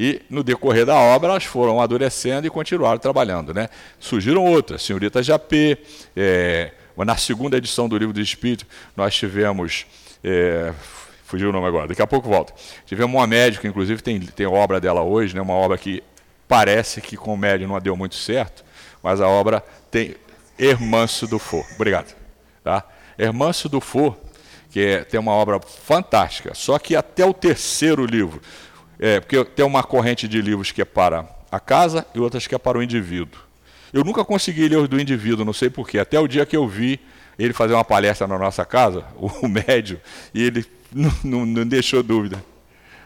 E no decorrer da obra elas foram amadurecendo e continuaram trabalhando. Né? Surgiram outras, Senhorita Japê, é, na segunda edição do Livro do Espírito, nós tivemos. É, fugiu o nome agora, daqui a pouco volta. Tivemos uma médica, inclusive tem, tem obra dela hoje, né, uma obra que parece que com o médio não deu muito certo, mas a obra tem Hermâncio do For. Obrigado. Tá? Hermâncio do For, que é, tem uma obra fantástica, só que até o terceiro livro, é, porque tem uma corrente de livros que é para a casa e outras que é para o indivíduo. Eu nunca consegui ler os do indivíduo, não sei porquê. Até o dia que eu vi ele fazer uma palestra na nossa casa, o médio, e ele não, não, não deixou dúvida.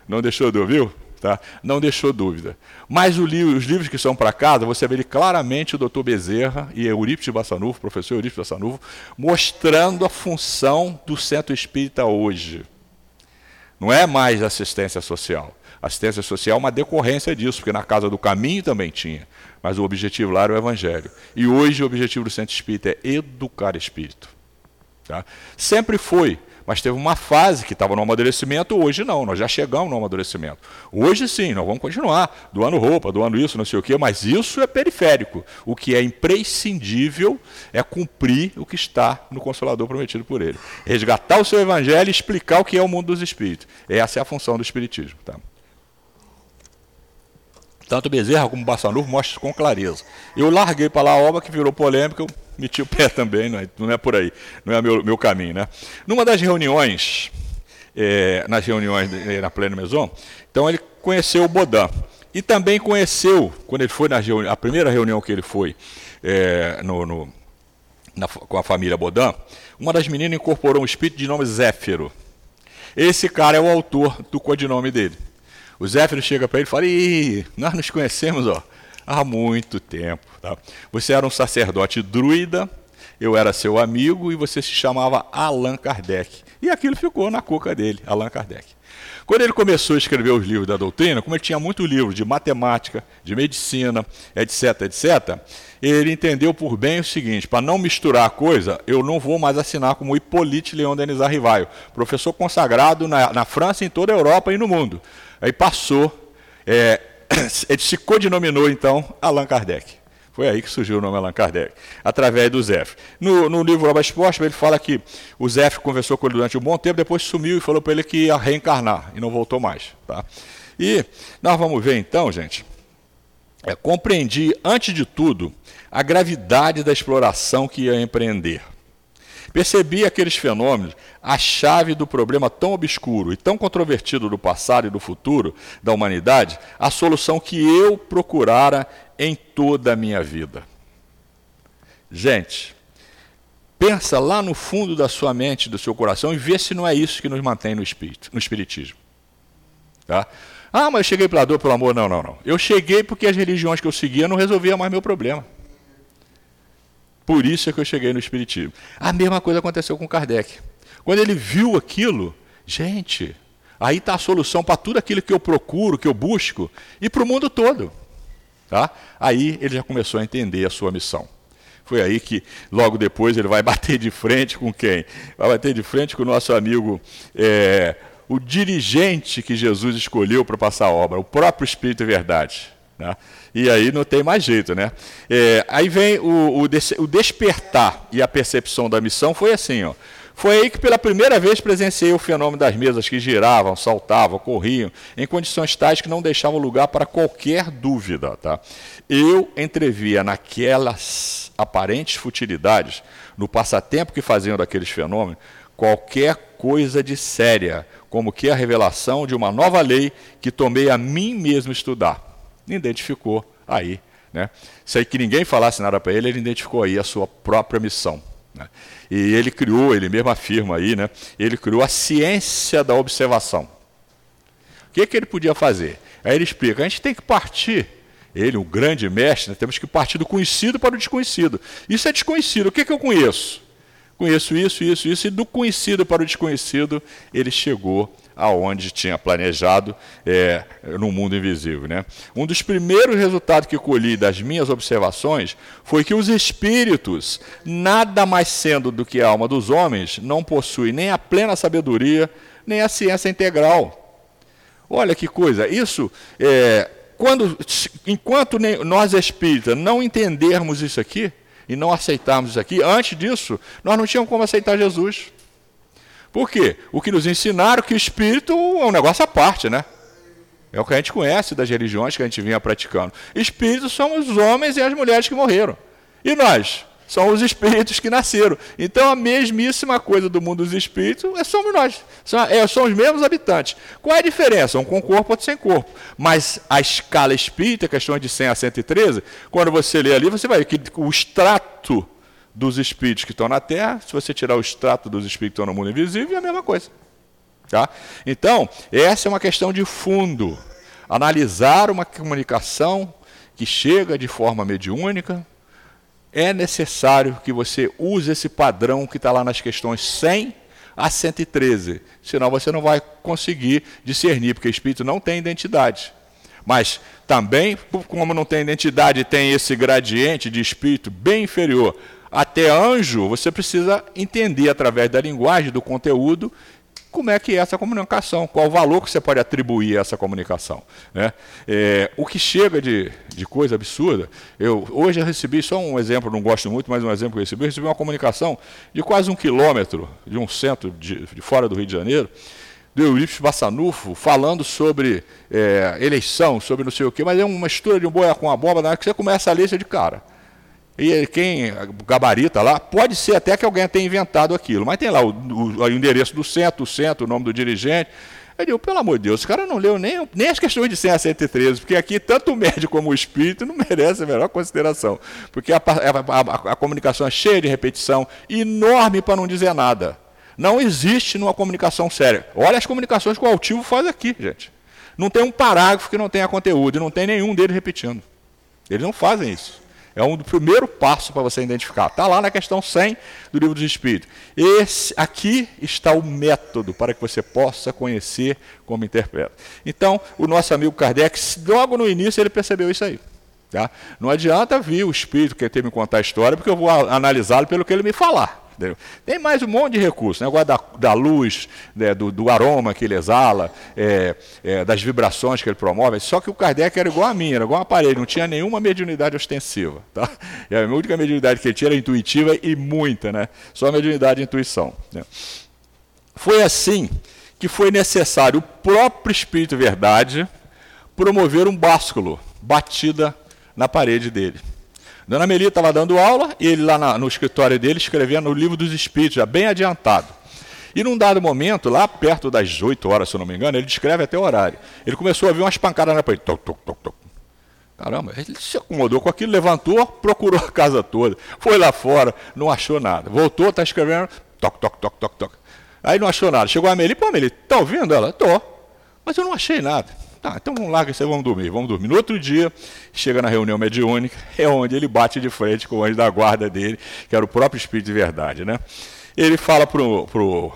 Não deixou dúvida, viu? Tá? Não deixou dúvida. Mas livro, os livros que são para casa, você vê claramente o doutor Bezerra e Eurípides Bassanuvo, professor Eurípides Bassanuvo, mostrando a função do centro espírita hoje. Não é mais assistência social. Assistência social é uma decorrência disso, porque na Casa do Caminho também tinha. Mas o objetivo lá era o Evangelho. E hoje o objetivo do Centro Espírita é educar espírito. Tá? Sempre foi, mas teve uma fase que estava no amadurecimento, hoje não, nós já chegamos no amadurecimento. Hoje sim, nós vamos continuar, doando roupa, doando isso, não sei o quê, mas isso é periférico. O que é imprescindível é cumprir o que está no Consolador prometido por ele. Resgatar o seu evangelho e explicar o que é o mundo dos espíritos. Essa é a função do Espiritismo. Tá? Tanto Bezerra como Bassanufo mostram com clareza. Eu larguei para lá a obra que virou polêmica, eu meti o pé também, não é, não é por aí, não é meu, meu caminho. Né? Numa das reuniões, é, nas reuniões na Pleno Maison, então ele conheceu o Bodin. E também conheceu, quando ele foi na a primeira reunião que ele foi é, no, no, na, com a família Bodin, uma das meninas incorporou um espírito de nome Zéfiro. Esse cara é o autor do codinome dele. O Zéfiro chega para ele e fala: Ih, nós nos conhecemos ó, há muito tempo. Tá? Você era um sacerdote druida, eu era seu amigo e você se chamava Allan Kardec. E aquilo ficou na cuca dele, Allan Kardec. Quando ele começou a escrever os livros da doutrina, como ele tinha muito livro de matemática, de medicina, etc, etc, ele entendeu por bem o seguinte: para não misturar a coisa, eu não vou mais assinar como Hippolyte Leon Denis Arrivaio, professor consagrado na, na França, em toda a Europa e no mundo. Aí passou, é, ele se codinominou então Allan Kardec. Foi aí que surgiu o nome Allan Kardec, através do Zef. No, no livro Obra Exposta, ele fala que o Zef conversou com ele durante um bom tempo, depois sumiu e falou para ele que ia reencarnar, e não voltou mais. Tá? E nós vamos ver então, gente, é, compreendi, antes de tudo, a gravidade da exploração que ia empreender. Percebi aqueles fenômenos, a chave do problema tão obscuro e tão controvertido do passado e do futuro da humanidade, a solução que eu procurara em toda a minha vida. Gente, pensa lá no fundo da sua mente, do seu coração e vê se não é isso que nos mantém no espírito, no espiritismo. Tá? Ah, mas eu cheguei pela dor, pelo amor. Não, não, não. Eu cheguei porque as religiões que eu seguia não resolviam mais meu problema. Por isso é que eu cheguei no Espiritismo. A mesma coisa aconteceu com Kardec. Quando ele viu aquilo, gente, aí está a solução para tudo aquilo que eu procuro, que eu busco, e para o mundo todo. Tá? Aí ele já começou a entender a sua missão. Foi aí que, logo depois, ele vai bater de frente com quem? Vai bater de frente com o nosso amigo, é, o dirigente que Jesus escolheu para passar a obra, o próprio Espírito Verdade. Né? E aí não tem mais jeito, né? É, aí vem o, o, o, despertar e a percepção da missão foi assim, ó. Foi aí que pela primeira vez presenciei o fenômeno das mesas que giravam, saltavam, corriam, em condições tais que não deixavam lugar para qualquer dúvida. Tá? Eu entrevia naquelas aparentes futilidades, no passatempo que faziam daqueles fenômenos, qualquer coisa de séria, como que a revelação de uma nova lei que tomei a mim mesmo estudar identificou aí Né? Sem que ninguém falasse nada para ele, ele identificou aí a sua própria missão. Né? E ele criou, ele mesmo afirma aí, né? ele criou a ciência da observação. O que, que ele podia fazer? Aí ele explica: a gente tem que partir, ele, o grande mestre, né? temos que partir do conhecido para o desconhecido. Isso é desconhecido. O que, que eu conheço? Conheço isso, isso, isso, e do conhecido para o desconhecido, ele chegou aonde tinha planejado é, no mundo invisível. Né? Um dos primeiros resultados que colhi das minhas observações foi que os espíritos, nada mais sendo do que a alma dos homens, não possuem nem a plena sabedoria, nem a ciência integral. Olha que coisa, isso é, quando, enquanto nós espíritas não entendermos isso aqui e não aceitarmos isso aqui, antes disso, nós não tínhamos como aceitar Jesus. Por quê? O que nos ensinaram que o espírito é um negócio à parte, né? É o que a gente conhece das religiões que a gente vinha praticando. Espíritos são os homens e as mulheres que morreram. E nós? São os espíritos que nasceram. Então a mesmíssima coisa do mundo dos espíritos é somos nós. São, é, são os mesmos habitantes. Qual é a diferença? Um com corpo, outro sem corpo. Mas a escala espírita, questão de 100 a 113, quando você lê ali, você vai ver que o extrato dos espíritos que estão na Terra, se você tirar o extrato dos espíritos que estão no mundo invisível, é a mesma coisa. Tá? Então, essa é uma questão de fundo. Analisar uma comunicação que chega de forma mediúnica, é necessário que você use esse padrão que está lá nas questões 100 a 113, senão você não vai conseguir discernir, porque espírito não tem identidade. Mas também, como não tem identidade, tem esse gradiente de espírito bem inferior até anjo, você precisa entender através da linguagem, do conteúdo, como é que é essa comunicação, qual o valor que você pode atribuir a essa comunicação. Né? É, o que chega de, de coisa absurda, eu, hoje eu recebi, só um exemplo, não gosto muito, mas um exemplo que eu recebi, eu recebi uma comunicação de quase um quilômetro de um centro de, de fora do Rio de Janeiro, do Eurípides Bassanufo, falando sobre é, eleição, sobre não sei o quê, mas é uma mistura de um boi com a bomba, na hora que você começa a ler, você de cara. E quem gabarita lá, pode ser até que alguém tenha inventado aquilo, mas tem lá o, o, o endereço do centro, o centro, o nome do dirigente. Eu digo, pelo amor de Deus, esse cara não leu nem, nem as questões de 100 a 113, porque aqui tanto o médico como o espírito não merece a melhor consideração. Porque a, a, a, a comunicação é cheia de repetição, enorme para não dizer nada. Não existe numa comunicação séria. Olha as comunicações que o altivo faz aqui, gente. Não tem um parágrafo que não tenha conteúdo, e não tem nenhum deles repetindo. Eles não fazem isso. É um do primeiro passo para você identificar. Está lá na questão 100 do livro dos Espíritos. Esse aqui está o método para que você possa conhecer como interpreta. Então, o nosso amigo Kardec, logo no início, ele percebeu isso aí. Tá? Não adianta vir o Espírito que ter me contar a história, porque eu vou analisá-lo pelo que ele me falar. Tem mais um monte de recursos, né? da, da luz, né? do, do, aroma que ele exala, é, é, das vibrações que ele promove. Só que o Kardec era igual a mim, era igual um aparelho, não tinha nenhuma mediunidade ostensiva. Tá? E a única mediunidade que ele tinha era intuitiva e muita, né? só a mediunidade e intuição. Né? Foi assim que foi necessário o próprio Espírito Verdade promover um básculo, batida na parede dele. Dona Meli estava dando aula e ele lá na, no escritório dele escrevendo o livro dos Espíritos, já bem adiantado. E num dado momento, lá perto das 8 horas, se eu não me engano, ele descreve até o horário. Ele começou a ouvir umas pancadas na parede. Toc, toc, toc, toc. Caramba, ele se acomodou com aquilo, levantou, procurou a casa toda, foi lá fora, não achou nada. Voltou, está escrevendo, toc, toc, toc, toc, toc. Aí não achou nada. Chegou a Meli, pô, Meli, tá ouvindo ela? Tô. Mas eu não achei nada. Tá, então vamos lá, que você vamos dormir. Vamos dormir. No outro dia, chega na reunião mediúnica, é onde ele bate de frente com o anjo da guarda dele, que era o próprio Espírito de verdade. Né? Ele fala para o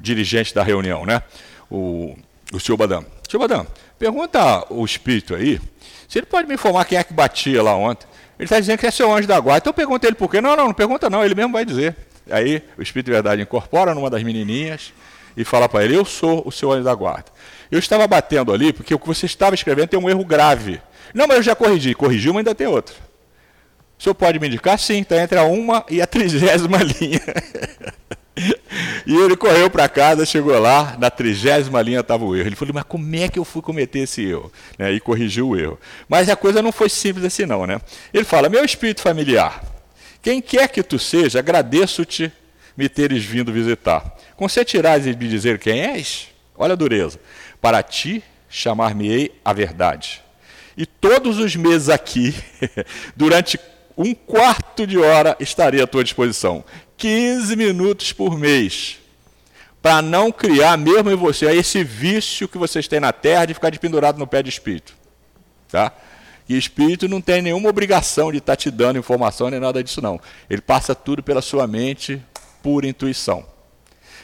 dirigente da reunião, né? o, o senhor Badam. Senhor Badam, pergunta o Espírito aí, se ele pode me informar quem é que batia lá ontem. Ele está dizendo que é seu anjo da guarda. Então pergunta ele por quê. Não, não, não pergunta não, ele mesmo vai dizer. Aí o Espírito de Verdade incorpora numa das menininhas e fala para ele, eu sou o seu anjo da guarda. Eu estava batendo ali porque o que você estava escrevendo tem um erro grave. Não, mas eu já corrigi. Corrigiu, mas ainda tem outro. O senhor pode me indicar? Sim, está entre a uma e a trigésima linha. e ele correu para casa, chegou lá, na trigésima linha estava o erro. Ele falou, mas como é que eu fui cometer esse erro? Né, e corrigiu o erro. Mas a coisa não foi simples assim não. Né? Ele fala, meu espírito familiar, quem quer que tu seja, agradeço-te me teres vindo visitar. Consentirás em me dizer quem és? Olha a dureza. Para ti chamar-me-ei a verdade. E todos os meses aqui, durante um quarto de hora, estarei à tua disposição. 15 minutos por mês. Para não criar mesmo em você esse vício que vocês têm na terra de ficar pendurado no pé de espírito. Tá? E espírito não tem nenhuma obrigação de estar tá te dando informação nem nada disso, não. Ele passa tudo pela sua mente por intuição.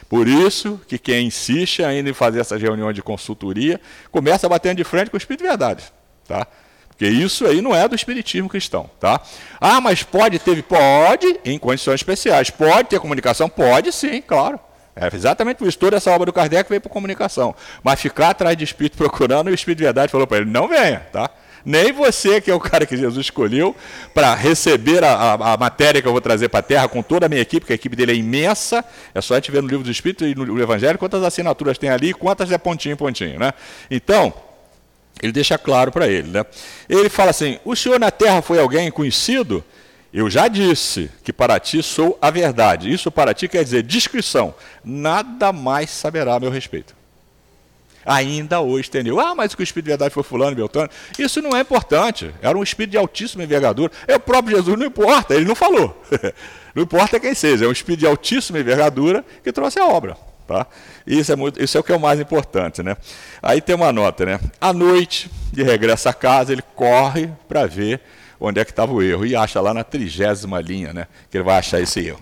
Por isso que quem insiste ainda em fazer essas reuniões de consultoria, começa batendo de frente com o Espírito de Verdade. Tá? Porque isso aí não é do Espiritismo cristão. Tá? Ah, mas pode ter? Pode, em condições especiais. Pode ter comunicação? Pode sim, claro. É exatamente por isso. Toda essa obra do Kardec veio para comunicação. Mas ficar atrás de espírito procurando, o Espírito de Verdade falou para ele: não venha. Tá? Nem você, que é o cara que Jesus escolheu, para receber a, a, a, matéria que eu vou trazer para a Terra com toda a minha equipe, porque a equipe dele é imensa. É só a gente ver no livro do Espírito e no Evangelho quantas assinaturas tem ali e quantas é pontinho em pontinho. Né? Então, ele deixa claro para ele. Né? Ele fala assim: O senhor na Terra foi alguém conhecido? Eu já disse que para ti sou a verdade. Isso para ti quer dizer descrição. Nada mais saberá a meu respeito ainda hoje entendeu. Ah, mas o Espírito de verdade foi fulano, Beltrano. Isso não é importante. Era um Espírito de altíssima envergadura. É o próprio Jesus, não importa, ele não falou. não importa quem seja, é um Espírito de altíssima envergadura que trouxe a obra. Tá? Isso, é muito, isso é o que é o mais importante. Né? Aí tem uma nota, né? À noite, de regresso à casa, ele corre para ver onde é que estava o erro. E acha lá na trigésima linha, né? Que ele vai achar esse erro.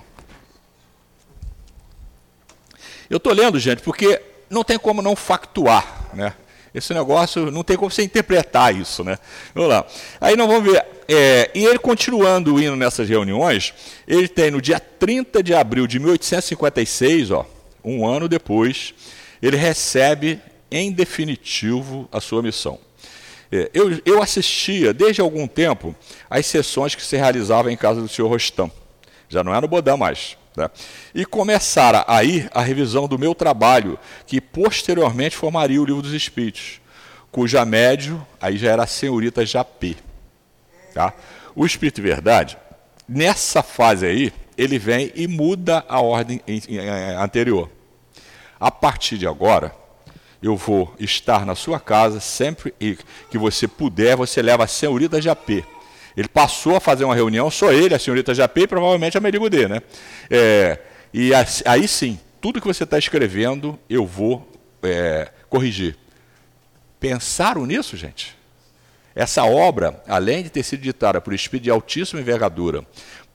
Eu estou lendo, gente, porque não tem como não factuar, né? Esse negócio não tem como você interpretar isso, né? Vamos lá. Aí nós vamos ver. É, e ele continuando indo nessas reuniões, ele tem no dia 30 de abril de 1856, ó, um ano depois, ele recebe em definitivo a sua missão. É, eu, eu assistia desde algum tempo às sessões que se realizavam em casa do senhor Rostam. Já não é no Bodã mais. Né? E começara aí a revisão do meu trabalho, que posteriormente formaria o Livro dos Espíritos, cuja médio aí já era a senhorita Japê. Tá? O Espírito de Verdade, nessa fase aí, ele vem e muda a ordem anterior. A partir de agora, eu vou estar na sua casa sempre que você puder, você leva a senhorita Japê ele passou a fazer uma reunião, só ele, a senhorita Japê e provavelmente a Merigudê, né? É, e aí sim, tudo que você está escrevendo, eu vou é, corrigir. Pensaram nisso, gente? Essa obra, além de ter sido ditada por espírito de altíssima envergadura,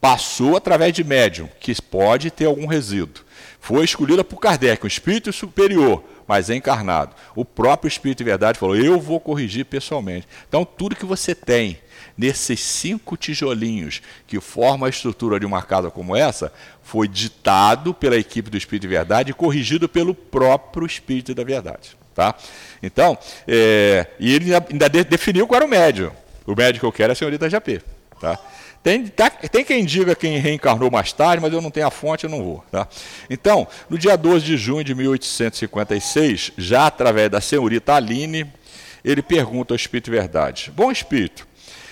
passou através de médium, que pode ter algum resíduo. Foi escolhida por Kardec, um espírito superior, mas encarnado. O próprio Espírito de Verdade falou: Eu vou corrigir pessoalmente. Então, tudo que você tem nesses cinco tijolinhos que formam a estrutura de uma casa como essa, foi ditado pela equipe do Espírito de Verdade e corrigido pelo próprio Espírito da Verdade. Tá? Então, é, e ele ainda definiu qual era o médio. O médio que eu quero é a senhorita Japê. Tá? Tem, tá, tem quem diga quem reencarnou mais tarde, mas eu não tenho a fonte, eu não vou. Tá? Então, no dia 12 de junho de 1856, já através da senhorita Aline, ele pergunta ao Espírito de Verdade: Bom Espírito,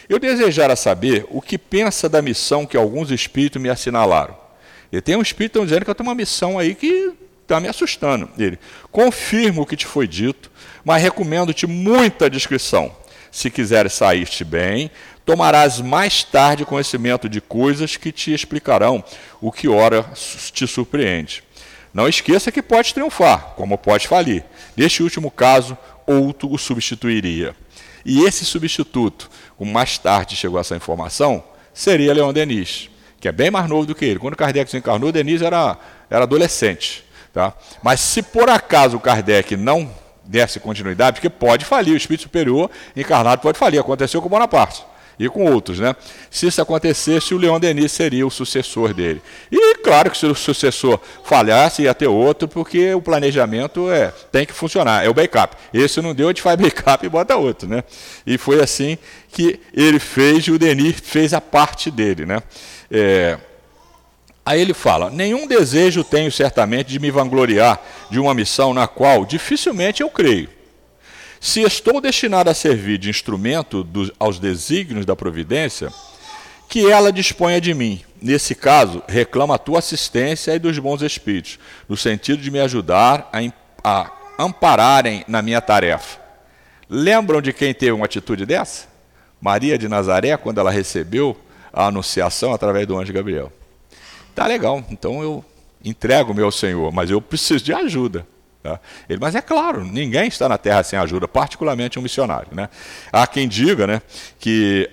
eu desejara saber o que pensa da missão que alguns espíritos me assinalaram. E tem um espírito dizendo que eu tenho uma missão aí que está me assustando. Ele, confirmo o que te foi dito, mas recomendo-te muita discrição. Se quiseres sair-te bem, tomarás mais tarde conhecimento de coisas que te explicarão o que ora te surpreende. Não esqueça que pode triunfar, como pode falir. Neste último caso, outro o substituiria. E esse substituto, como mais tarde chegou essa informação, seria Leon Denis, que é bem mais novo do que ele. Quando Kardec se encarnou, Denis era, era adolescente. Tá? Mas se por acaso o Kardec não desse continuidade, porque pode falir, o espírito superior encarnado pode falir, aconteceu com Bonaparte e com outros. Né? Se isso acontecesse, o Leão Denis seria o sucessor dele. E claro que se o sucessor falhasse, ia ter outro, porque o planejamento é, tem que funcionar, é o backup. Esse não deu, a gente faz backup e bota outro. Né? E foi assim que ele fez, e o Denis fez a parte dele. Né? É... Aí ele fala: Nenhum desejo tenho certamente de me vangloriar de uma missão na qual dificilmente eu creio se estou destinado a servir de instrumento do, aos desígnios da providência, que ela disponha de mim. Nesse caso, reclama a tua assistência e dos bons espíritos, no sentido de me ajudar a, a ampararem na minha tarefa. Lembram de quem teve uma atitude dessa? Maria de Nazaré, quando ela recebeu a anunciação através do anjo Gabriel. Tá legal, então eu entrego-me ao Senhor, mas eu preciso de ajuda. Tá? Ele, mas é claro, ninguém está na terra sem ajuda, particularmente um missionário. Né? Há quem diga né, que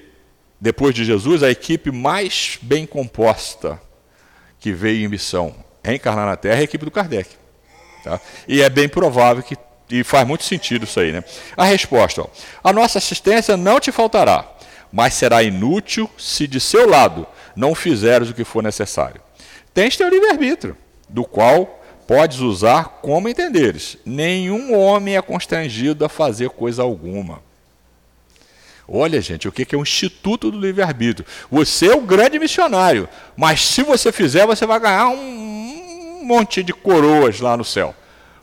depois de Jesus, a equipe mais bem composta que veio em missão reencarnar na Terra é a equipe do Kardec. Tá? E é bem provável que e faz muito sentido isso aí, né? A resposta: ó, a nossa assistência não te faltará, mas será inútil se de seu lado não fizeres o que for necessário. Tens teu livre-arbítrio, do qual podes usar como entenderes. Nenhum homem é constrangido a fazer coisa alguma. Olha, gente, o que é o Instituto do Livre-Arbítrio? Você é o grande missionário, mas se você fizer, você vai ganhar um monte de coroas lá no céu.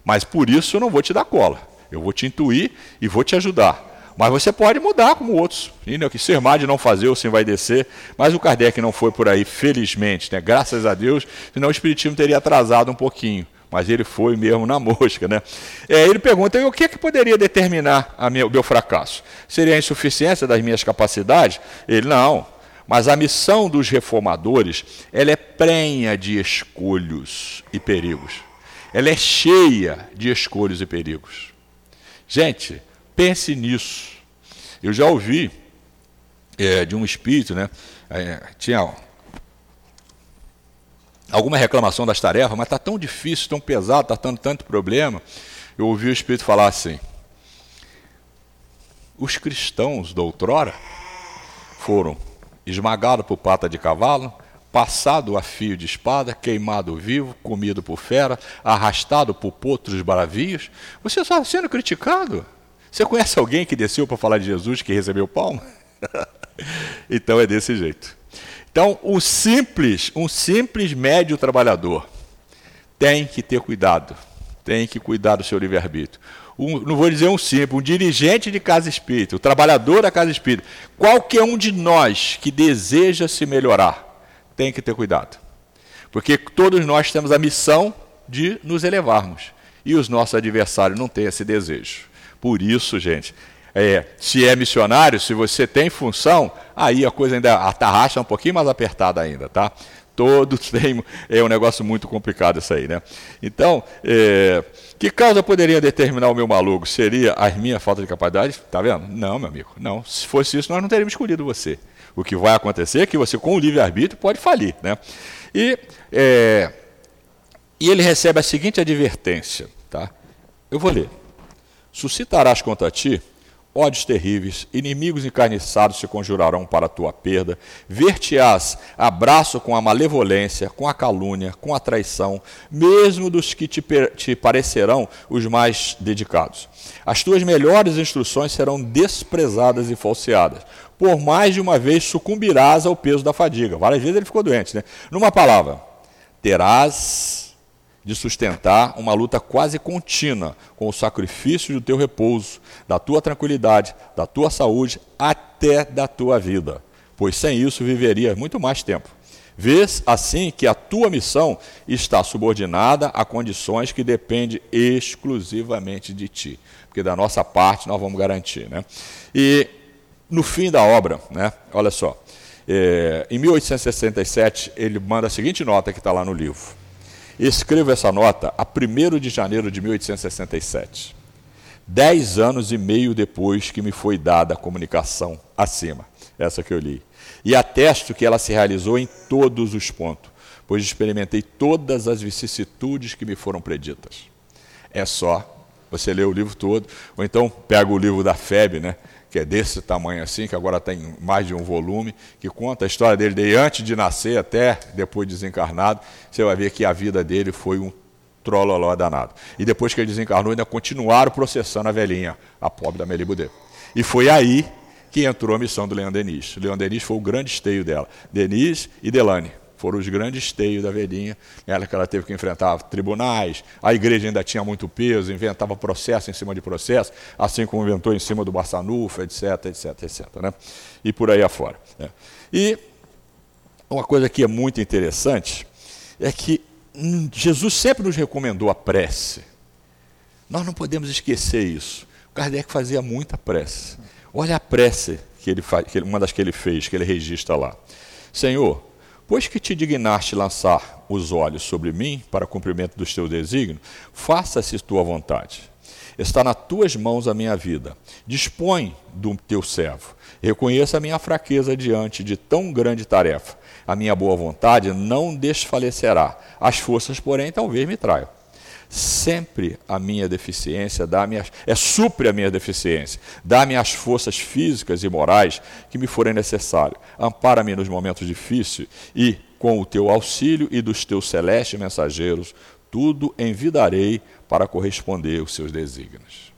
Mas por isso eu não vou te dar cola. Eu vou te intuir e vou te ajudar. Mas você pode mudar como outros. Né? Que ser má de não fazer, ou sim vai descer. Mas o Kardec não foi por aí, felizmente, né? graças a Deus, senão o Espiritismo teria atrasado um pouquinho mas ele foi mesmo na mosca. Né? É, ele pergunta: o que, é que poderia determinar o meu fracasso? Seria a insuficiência das minhas capacidades? Ele, não. Mas a missão dos reformadores ela é prenha de escolhos e perigos. Ela é cheia de escolhos e perigos. Gente, pense nisso. Eu já ouvi é, de um espírito, né? É, tinha alguma reclamação das tarefas, mas está tão difícil, tão pesado, está dando tanto problema. Eu ouvi o Espírito falar assim: os cristãos da outrora foram esmagados por pata de cavalo, passado a fio de espada, queimado vivo, comido por fera, arrastado por potros bravios. Você está sendo criticado. Você conhece alguém que desceu para falar de Jesus que recebeu palma? então é desse jeito. Então, o simples, um simples médio trabalhador tem que ter cuidado, tem que cuidar do seu livre-arbítrio. Um, não vou dizer um simples, um dirigente de casa espírita, o trabalhador da casa espírita, qualquer um de nós que deseja se melhorar, tem que ter cuidado. Porque todos nós temos a missão de nos elevarmos. E os nossos adversários não têm esse desejo. Por isso, gente, é, se é missionário, se você tem função, aí a coisa ainda atarracha um pouquinho mais apertada ainda, tá? Todos têm, é um negócio muito complicado isso aí, né? Então, é, que causa poderia determinar o meu maluco? Seria a minha falta de capacidade? Tá vendo? Não, meu amigo, não. Se fosse isso, nós não teríamos escolhido você. O que vai acontecer é que você, com o livre-arbítrio, pode falir, né? E, é, e ele recebe a seguinte advertência, tá? Eu vou ler. Suscitarás contra ti ódios terríveis, inimigos encarniçados se conjurarão para a tua perda, ver-te-ás abraço com a malevolência, com a calúnia, com a traição, mesmo dos que te, te parecerão os mais dedicados. As tuas melhores instruções serão desprezadas e falseadas. Por mais de uma vez sucumbirás ao peso da fadiga. Várias vezes ele ficou doente, né? Numa palavra, terás de sustentar uma luta quase contínua com o sacrifício do teu repouso, da tua tranquilidade, da tua saúde, até da tua vida, pois sem isso viverias muito mais tempo. Vês assim que a tua missão está subordinada a condições que dependem exclusivamente de ti, porque da nossa parte nós vamos garantir. Né? E no fim da obra, né, olha só, é, em 1867 ele manda a seguinte nota que está lá no livro. Escrevo essa nota a 1 de janeiro de 1867, dez anos e meio depois que me foi dada a comunicação acima, essa que eu li. E atesto que ela se realizou em todos os pontos, pois experimentei todas as vicissitudes que me foram preditas. É só você ler o livro todo, ou então pega o livro da FEB, né? Que é desse tamanho assim, que agora tem mais de um volume, que conta a história dele desde antes de nascer até depois desencarnado. Você vai ver que a vida dele foi um trololó danado. E depois que ele desencarnou, ainda continuaram processando a velhinha, a pobre da Melibudê. E foi aí que entrou a missão do Leon Denis. Leon Denis foi o grande esteio dela. Denis e Delane foram os grandes teios da velhinha, ela que ela teve que enfrentar tribunais, a igreja ainda tinha muito peso, inventava processo em cima de processo, assim como inventou em cima do Barçanufa, etc, etc, etc. Né? E por aí afora. Né? E uma coisa que é muito interessante é que Jesus sempre nos recomendou a prece. Nós não podemos esquecer isso. O Kardec fazia muita prece. Olha a prece que ele faz, uma das que ele fez, que ele registra lá. Senhor, pois que te dignaste lançar os olhos sobre mim para cumprimento dos teus desígnios, faça-se tua vontade. Está nas tuas mãos a minha vida. Dispõe do teu servo. Reconheça a minha fraqueza diante de tão grande tarefa. A minha boa vontade não desfalecerá. As forças, porém, talvez me traiam sempre a minha deficiência, dá minha, é supre a minha deficiência, dá-me as forças físicas e morais que me forem necessárias. Ampara-me nos momentos difíceis e, com o teu auxílio e dos teus celestes mensageiros, tudo envidarei para corresponder aos seus desígnios.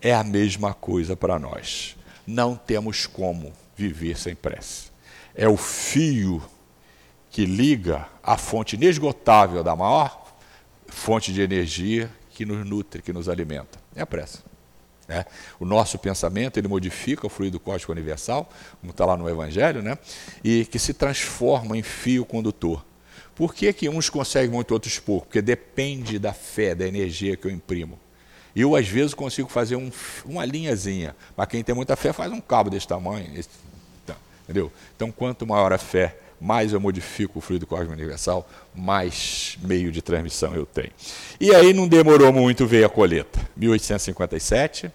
É a mesma coisa para nós. Não temos como viver sem prece. É o fio que liga a fonte inesgotável da maior fonte de energia que nos nutre, que nos alimenta. É a prece. Né? O nosso pensamento ele modifica o fluido cósmico universal, como está lá no Evangelho, né? e que se transforma em fio condutor. Por que, que uns conseguem muito, outros pouco? Porque depende da fé, da energia que eu imprimo. Eu, às vezes, consigo fazer um, uma linhazinha, mas quem tem muita fé faz um cabo desse tamanho. Esse, tá, entendeu? Então, quanto maior a fé, mais eu modifico o fluido cósmico universal, mais meio de transmissão eu tenho. E aí não demorou muito, veio a colheita. 1857,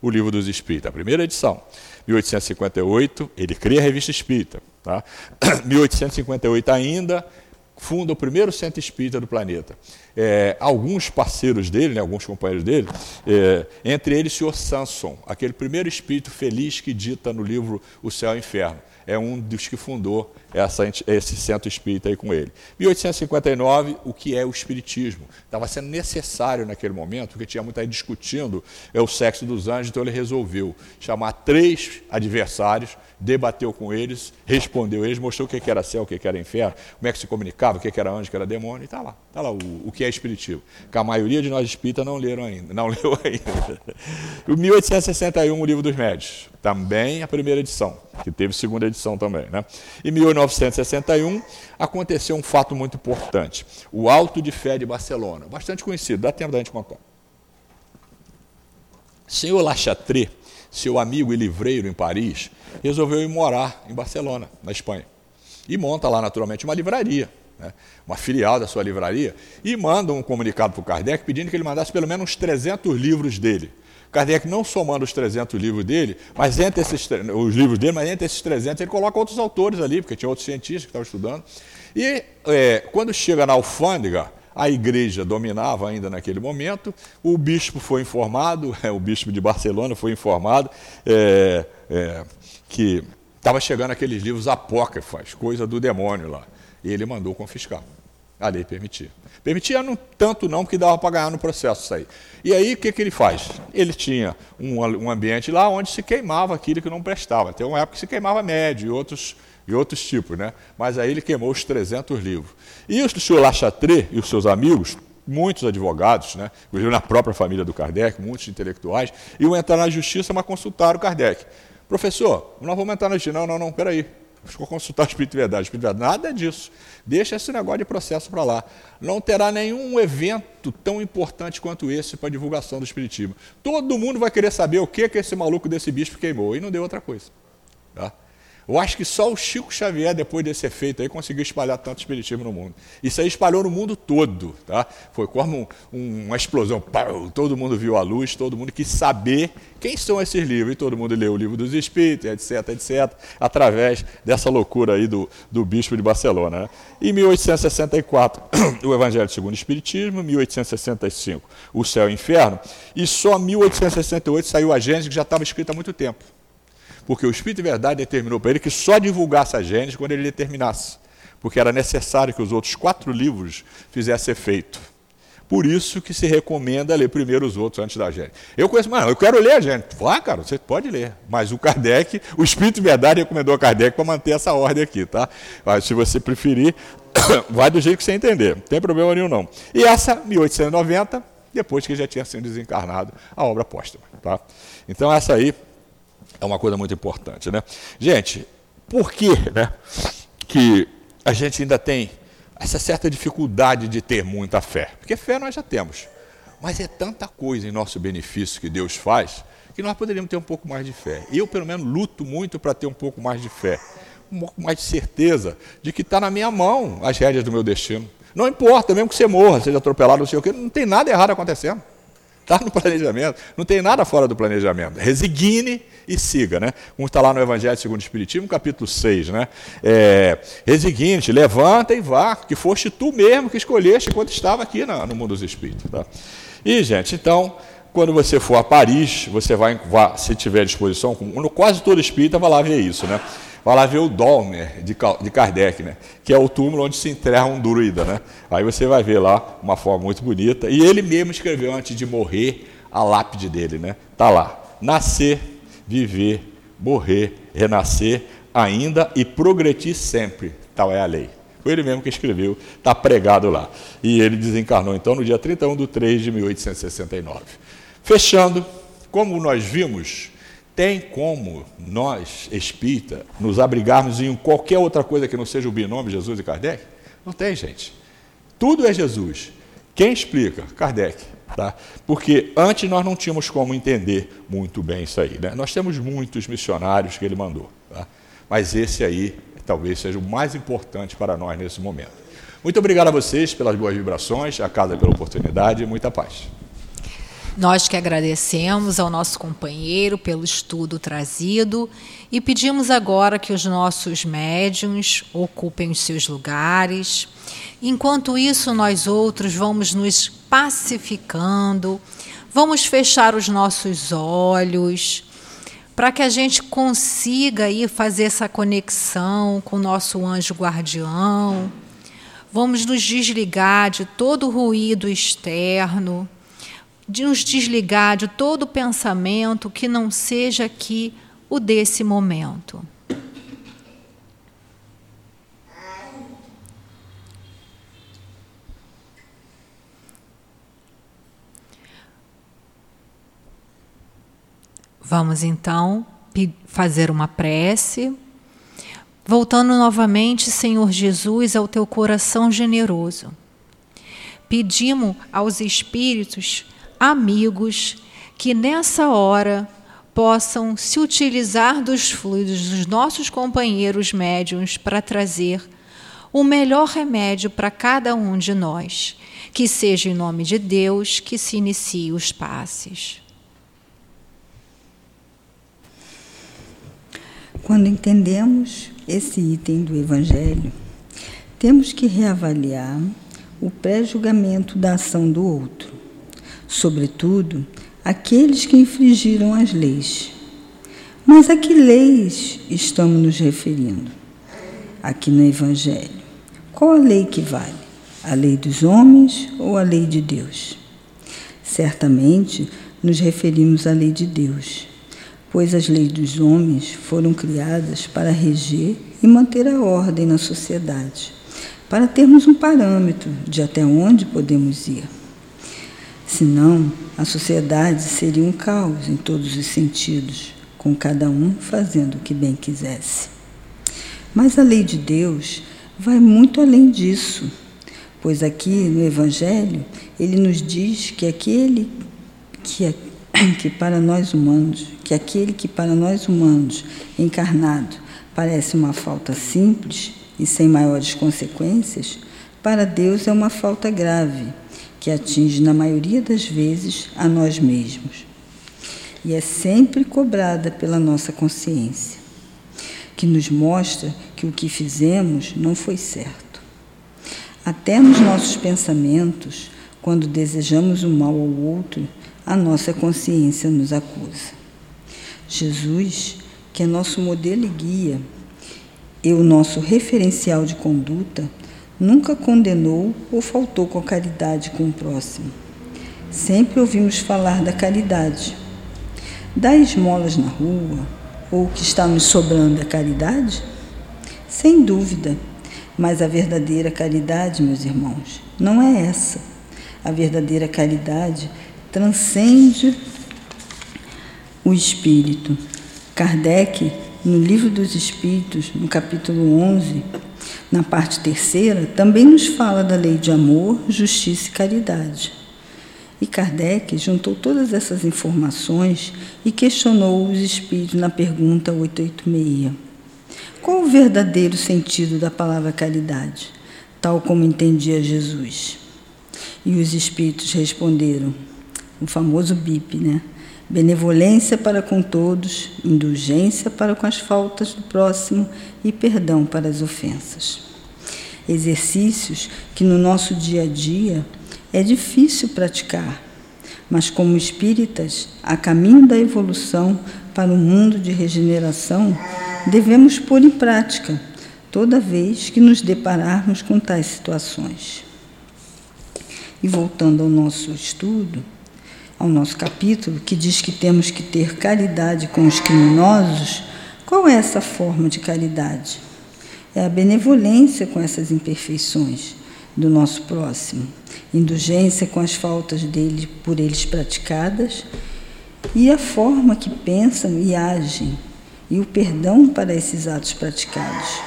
o Livro dos Espíritos, a primeira edição. 1858, ele cria a Revista Espírita. Tá? 1858 ainda, funda o primeiro centro espírita do planeta. É, alguns parceiros dele, né, alguns companheiros dele, é, entre eles o senhor Sanson, aquele primeiro espírito feliz que dita no livro O Céu e o Inferno é um dos que fundou essa, esse centro espírita aí com ele. 1859, o que é o espiritismo? Estava sendo necessário naquele momento, porque tinha muita gente discutindo é o sexo dos anjos, então ele resolveu chamar três adversários, debateu com eles, respondeu eles, mostrou o que era céu, o que era inferno, como é que se comunicava, o que era anjo, o que era demônio, e está lá, está lá o, o, que é espiritismo. Que a maioria de nós espíritas não leram ainda, não leu ainda. O 1861, o livro dos médios, também a primeira edição, que teve segunda edição também. Né? Em 1961, aconteceu um fato muito importante, o Alto de Fé de Barcelona, bastante conhecido, dá tempo da gente contar. Senhor Lachatret, seu amigo e livreiro em Paris, resolveu ir morar em Barcelona, na Espanha. E monta lá, naturalmente, uma livraria, né? uma filial da sua livraria, e manda um comunicado para o Kardec pedindo que ele mandasse pelo menos uns 300 livros dele. Kardec não somando os 300 livros dele, mas entre esses os livros dele, mas entre esses 300 ele coloca outros autores ali, porque tinha outros cientistas que estavam estudando. E é, quando chega na alfândega, a igreja dominava ainda naquele momento, o bispo foi informado, o bispo de Barcelona foi informado é, é, que estava chegando aqueles livros apócrifos, coisa do demônio lá. E ele mandou confiscar. A lei permitia. Permitia não, tanto não, porque dava para ganhar no processo isso aí. E aí o que, que ele faz? Ele tinha um, um ambiente lá onde se queimava aquilo que não prestava. Tem uma época que se queimava médio e outros e outros tipos, né? Mas aí ele queimou os 300 livros. E o senhor Lachatret e os seus amigos, muitos advogados, né? inclusive na própria família do Kardec, muitos intelectuais, iam entrar na justiça, mas consultaram o Kardec. Professor, nós vamos entrar na justiça. Não, não, não, peraí. Vou consultar o Espírito de Verdade. Espírito de Verdade. Nada disso. Deixa esse negócio de processo para lá. Não terá nenhum evento tão importante quanto esse para a divulgação do Espiritismo. Todo mundo vai querer saber o que, que esse maluco desse bispo queimou. E não deu outra coisa. Tá? Eu acho que só o Chico Xavier, depois desse efeito aí, conseguiu espalhar tanto espiritismo no mundo. Isso aí espalhou no mundo todo, tá? Foi como um, uma explosão, pau, todo mundo viu a luz, todo mundo quis saber quem são esses livros, e todo mundo leu o livro dos Espíritos, etc, etc, através dessa loucura aí do, do bispo de Barcelona. Né? Em 1864, o Evangelho segundo o Espiritismo, 1865, o Céu e o Inferno, e só em 1868 saiu a Gênesis, que já estava escrita há muito tempo porque o Espírito de Verdade determinou para ele que só divulgasse a Gênesis quando ele determinasse, porque era necessário que os outros quatro livros fizessem efeito. Por isso que se recomenda ler primeiro os outros antes da Gênesis. Eu conheço, mano, eu quero ler a Gênesis. Ah, cara, você pode ler. Mas o Kardec, o Espírito de Verdade recomendou a Kardec para manter essa ordem aqui, tá? Mas se você preferir, vai do jeito que você entender. Não tem problema nenhum, não. E essa, 1890, depois que já tinha sido desencarnado, a obra póstuma, tá? Então essa aí é uma coisa muito importante. Né? Gente, por que, né, que a gente ainda tem essa certa dificuldade de ter muita fé? Porque fé nós já temos. Mas é tanta coisa em nosso benefício que Deus faz que nós poderíamos ter um pouco mais de fé. Eu, pelo menos, luto muito para ter um pouco mais de fé, um pouco mais de certeza de que está na minha mão as rédeas do meu destino. Não importa, mesmo que você morra, seja atropelado, não sei o quê, não tem nada errado acontecendo. Está no planejamento, não tem nada fora do planejamento. Resigne e siga, né? Como está lá no Evangelho segundo o Espiritismo, capítulo 6, né? É, resigne, levanta e vá, que foste tu mesmo que escolheste quando estava aqui no, mundo dos espíritos. Tá? E, gente, então, quando você for a Paris, você vai, se tiver disposição, quase todo espírita vai lá ver isso, né? Vai lá ver o Dolmer de, de Kardec, né? que é o túmulo onde se enterra um druida. Né? Aí você vai ver lá uma forma muito bonita. E ele mesmo escreveu antes de morrer a lápide dele. Né? Tá lá. Nascer, viver, morrer, renascer ainda e progredir sempre. Tal é a lei. Foi ele mesmo que escreveu, está pregado lá. E ele desencarnou então no dia 31 de 3 de 1869. Fechando, como nós vimos, tem como nós, espírita, nos abrigarmos em qualquer outra coisa que não seja o binômio Jesus e Kardec? Não tem, gente. Tudo é Jesus. Quem explica? Kardec. Tá? Porque antes nós não tínhamos como entender muito bem isso aí. Né? Nós temos muitos missionários que ele mandou. Tá? Mas esse aí talvez seja o mais importante para nós nesse momento. Muito obrigado a vocês pelas boas vibrações, a casa pela oportunidade e muita paz. Nós que agradecemos ao nosso companheiro pelo estudo trazido e pedimos agora que os nossos médiums ocupem os seus lugares. Enquanto isso, nós outros vamos nos pacificando, vamos fechar os nossos olhos para que a gente consiga aí fazer essa conexão com o nosso anjo guardião. Vamos nos desligar de todo o ruído externo de nos desligar de todo pensamento que não seja aqui o desse momento. Vamos então fazer uma prece, voltando novamente, Senhor Jesus, ao teu coração generoso. Pedimos aos espíritos amigos que nessa hora possam se utilizar dos fluidos dos nossos companheiros médiums para trazer o melhor remédio para cada um de nós. Que seja em nome de Deus que se inicie os passes. Quando entendemos esse item do Evangelho, temos que reavaliar o pré-julgamento da ação do outro sobretudo aqueles que infringiram as leis. Mas a que leis estamos nos referindo? Aqui no Evangelho. Qual a lei que vale? A lei dos homens ou a lei de Deus? Certamente nos referimos à lei de Deus, pois as leis dos homens foram criadas para reger e manter a ordem na sociedade, para termos um parâmetro de até onde podemos ir. Senão, a sociedade seria um caos em todos os sentidos, com cada um fazendo o que bem quisesse. Mas a lei de Deus vai muito além disso, pois aqui no Evangelho ele nos diz que aquele que, é, que para nós humanos, que aquele que para nós humanos encarnado parece uma falta simples e sem maiores consequências, para Deus é uma falta grave que atinge, na maioria das vezes, a nós mesmos. E é sempre cobrada pela nossa consciência, que nos mostra que o que fizemos não foi certo. Até nos nossos pensamentos, quando desejamos o mal ao outro, a nossa consciência nos acusa. Jesus, que é nosso modelo e guia, e o nosso referencial de conduta, nunca condenou ou faltou com caridade com o próximo. Sempre ouvimos falar da caridade. Dá esmolas na rua, ou o que está nos sobrando é caridade? Sem dúvida, mas a verdadeira caridade, meus irmãos, não é essa. A verdadeira caridade transcende o espírito. Kardec, no Livro dos Espíritos, no capítulo 11, na parte terceira, também nos fala da lei de amor, justiça e caridade. E Kardec juntou todas essas informações e questionou os espíritos na pergunta 886. Qual o verdadeiro sentido da palavra caridade, tal como entendia Jesus? E os espíritos responderam, o famoso BIP, né? Benevolência para com todos, indulgência para com as faltas do próximo e perdão para as ofensas. Exercícios que no nosso dia a dia é difícil praticar, mas como espíritas, a caminho da evolução para um mundo de regeneração, devemos pôr em prática toda vez que nos depararmos com tais situações. E voltando ao nosso estudo, ao nosso capítulo, que diz que temos que ter caridade com os criminosos, qual é essa forma de caridade? É a benevolência com essas imperfeições do nosso próximo, indulgência com as faltas dele por eles praticadas e a forma que pensam e agem e o perdão para esses atos praticados.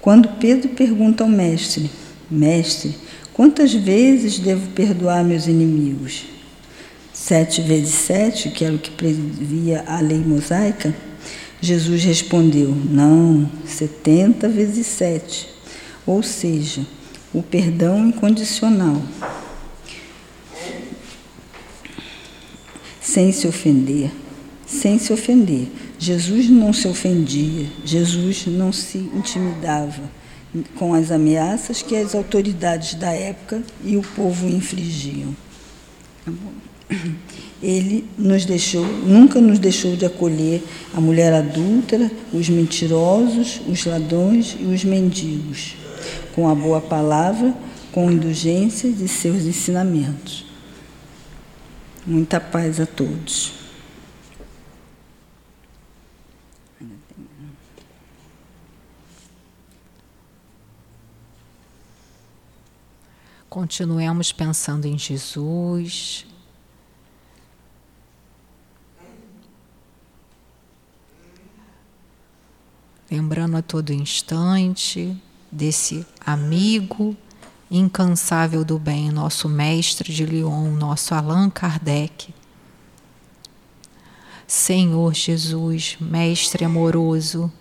Quando Pedro pergunta ao mestre: Mestre, quantas vezes devo perdoar meus inimigos? Sete vezes sete, que era o que previa a lei mosaica. Jesus respondeu: Não, setenta vezes sete. Ou seja, o perdão incondicional. Sem se ofender, sem se ofender. Jesus não se ofendia, Jesus não se intimidava com as ameaças que as autoridades da época e o povo infligiam. Tá Ele nos deixou, nunca nos deixou de acolher a mulher adúltera, os mentirosos, os ladrões e os mendigos, com a boa palavra, com indulgência de seus ensinamentos. Muita paz a todos. Continuemos pensando em Jesus. Lembrando a todo instante desse amigo incansável do bem, nosso mestre de Lyon, nosso Allan Kardec. Senhor Jesus, mestre amoroso,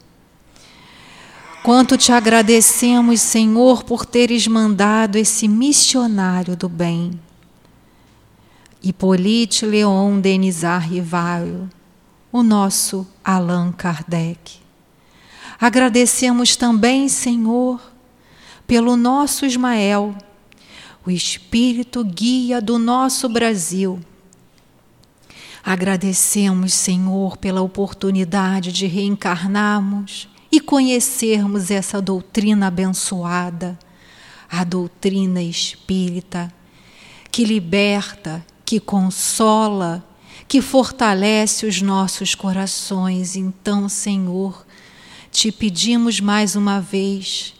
Quanto te agradecemos, Senhor, por teres mandado esse missionário do bem. Hippolyte Leon Denizar Rivaio, o nosso Allan Kardec. Agradecemos também, Senhor, pelo nosso Ismael, o espírito guia do nosso Brasil. Agradecemos, Senhor, pela oportunidade de reencarnarmos e conhecermos essa doutrina abençoada, a doutrina espírita, que liberta, que consola, que fortalece os nossos corações. Então, Senhor, te pedimos mais uma vez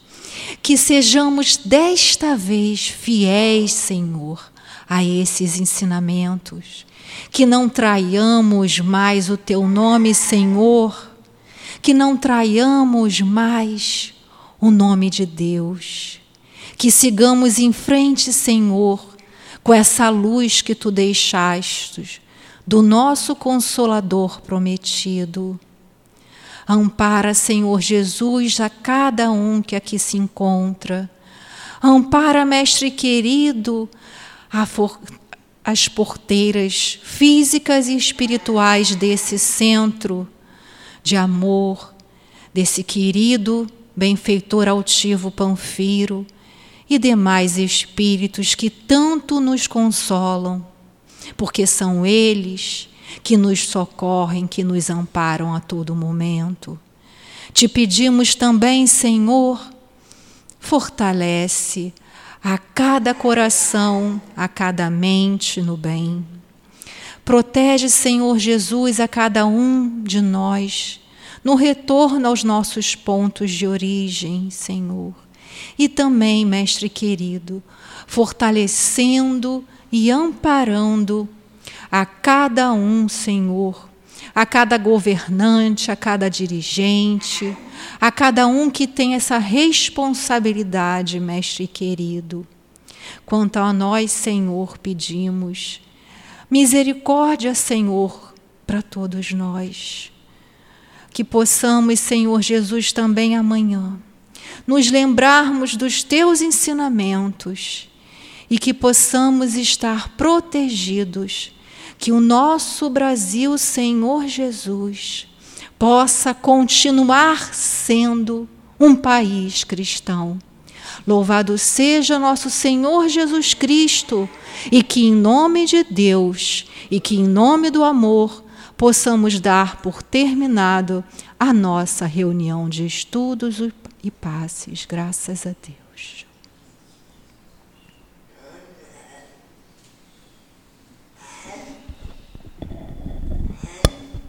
que sejamos desta vez fiéis, Senhor, a esses ensinamentos, que não traiamos mais o teu nome, Senhor que não traiamos mais o nome de Deus, que sigamos em frente, Senhor, com essa luz que tu deixaste do nosso consolador prometido. Ampara, Senhor Jesus, a cada um que aqui se encontra. Ampara, Mestre querido, as porteiras físicas e espirituais desse centro de amor desse querido benfeitor altivo Panfiro e demais espíritos que tanto nos consolam, porque são eles que nos socorrem, que nos amparam a todo momento. Te pedimos também, Senhor, fortalece a cada coração, a cada mente no bem. Protege, Senhor Jesus, a cada um de nós, no retorno aos nossos pontos de origem, Senhor. E também, Mestre querido, fortalecendo e amparando a cada um, Senhor, a cada governante, a cada dirigente, a cada um que tem essa responsabilidade, Mestre querido Quanto a nós, Senhor, pedimos misericórdia, Senhor, para todos nós. Que possamos, Senhor Jesus, também amanhã nos lembrarmos dos teus ensinamentos e que possamos estar protegidos, que o nosso Brasil, Senhor Jesus, possa continuar sendo um país cristão. Louvado seja nosso Senhor Jesus Cristo, e que em nome de Deus e que em nome do amor possamos dar por terminado a nossa reunião de estudos e passes. Graças a Deus.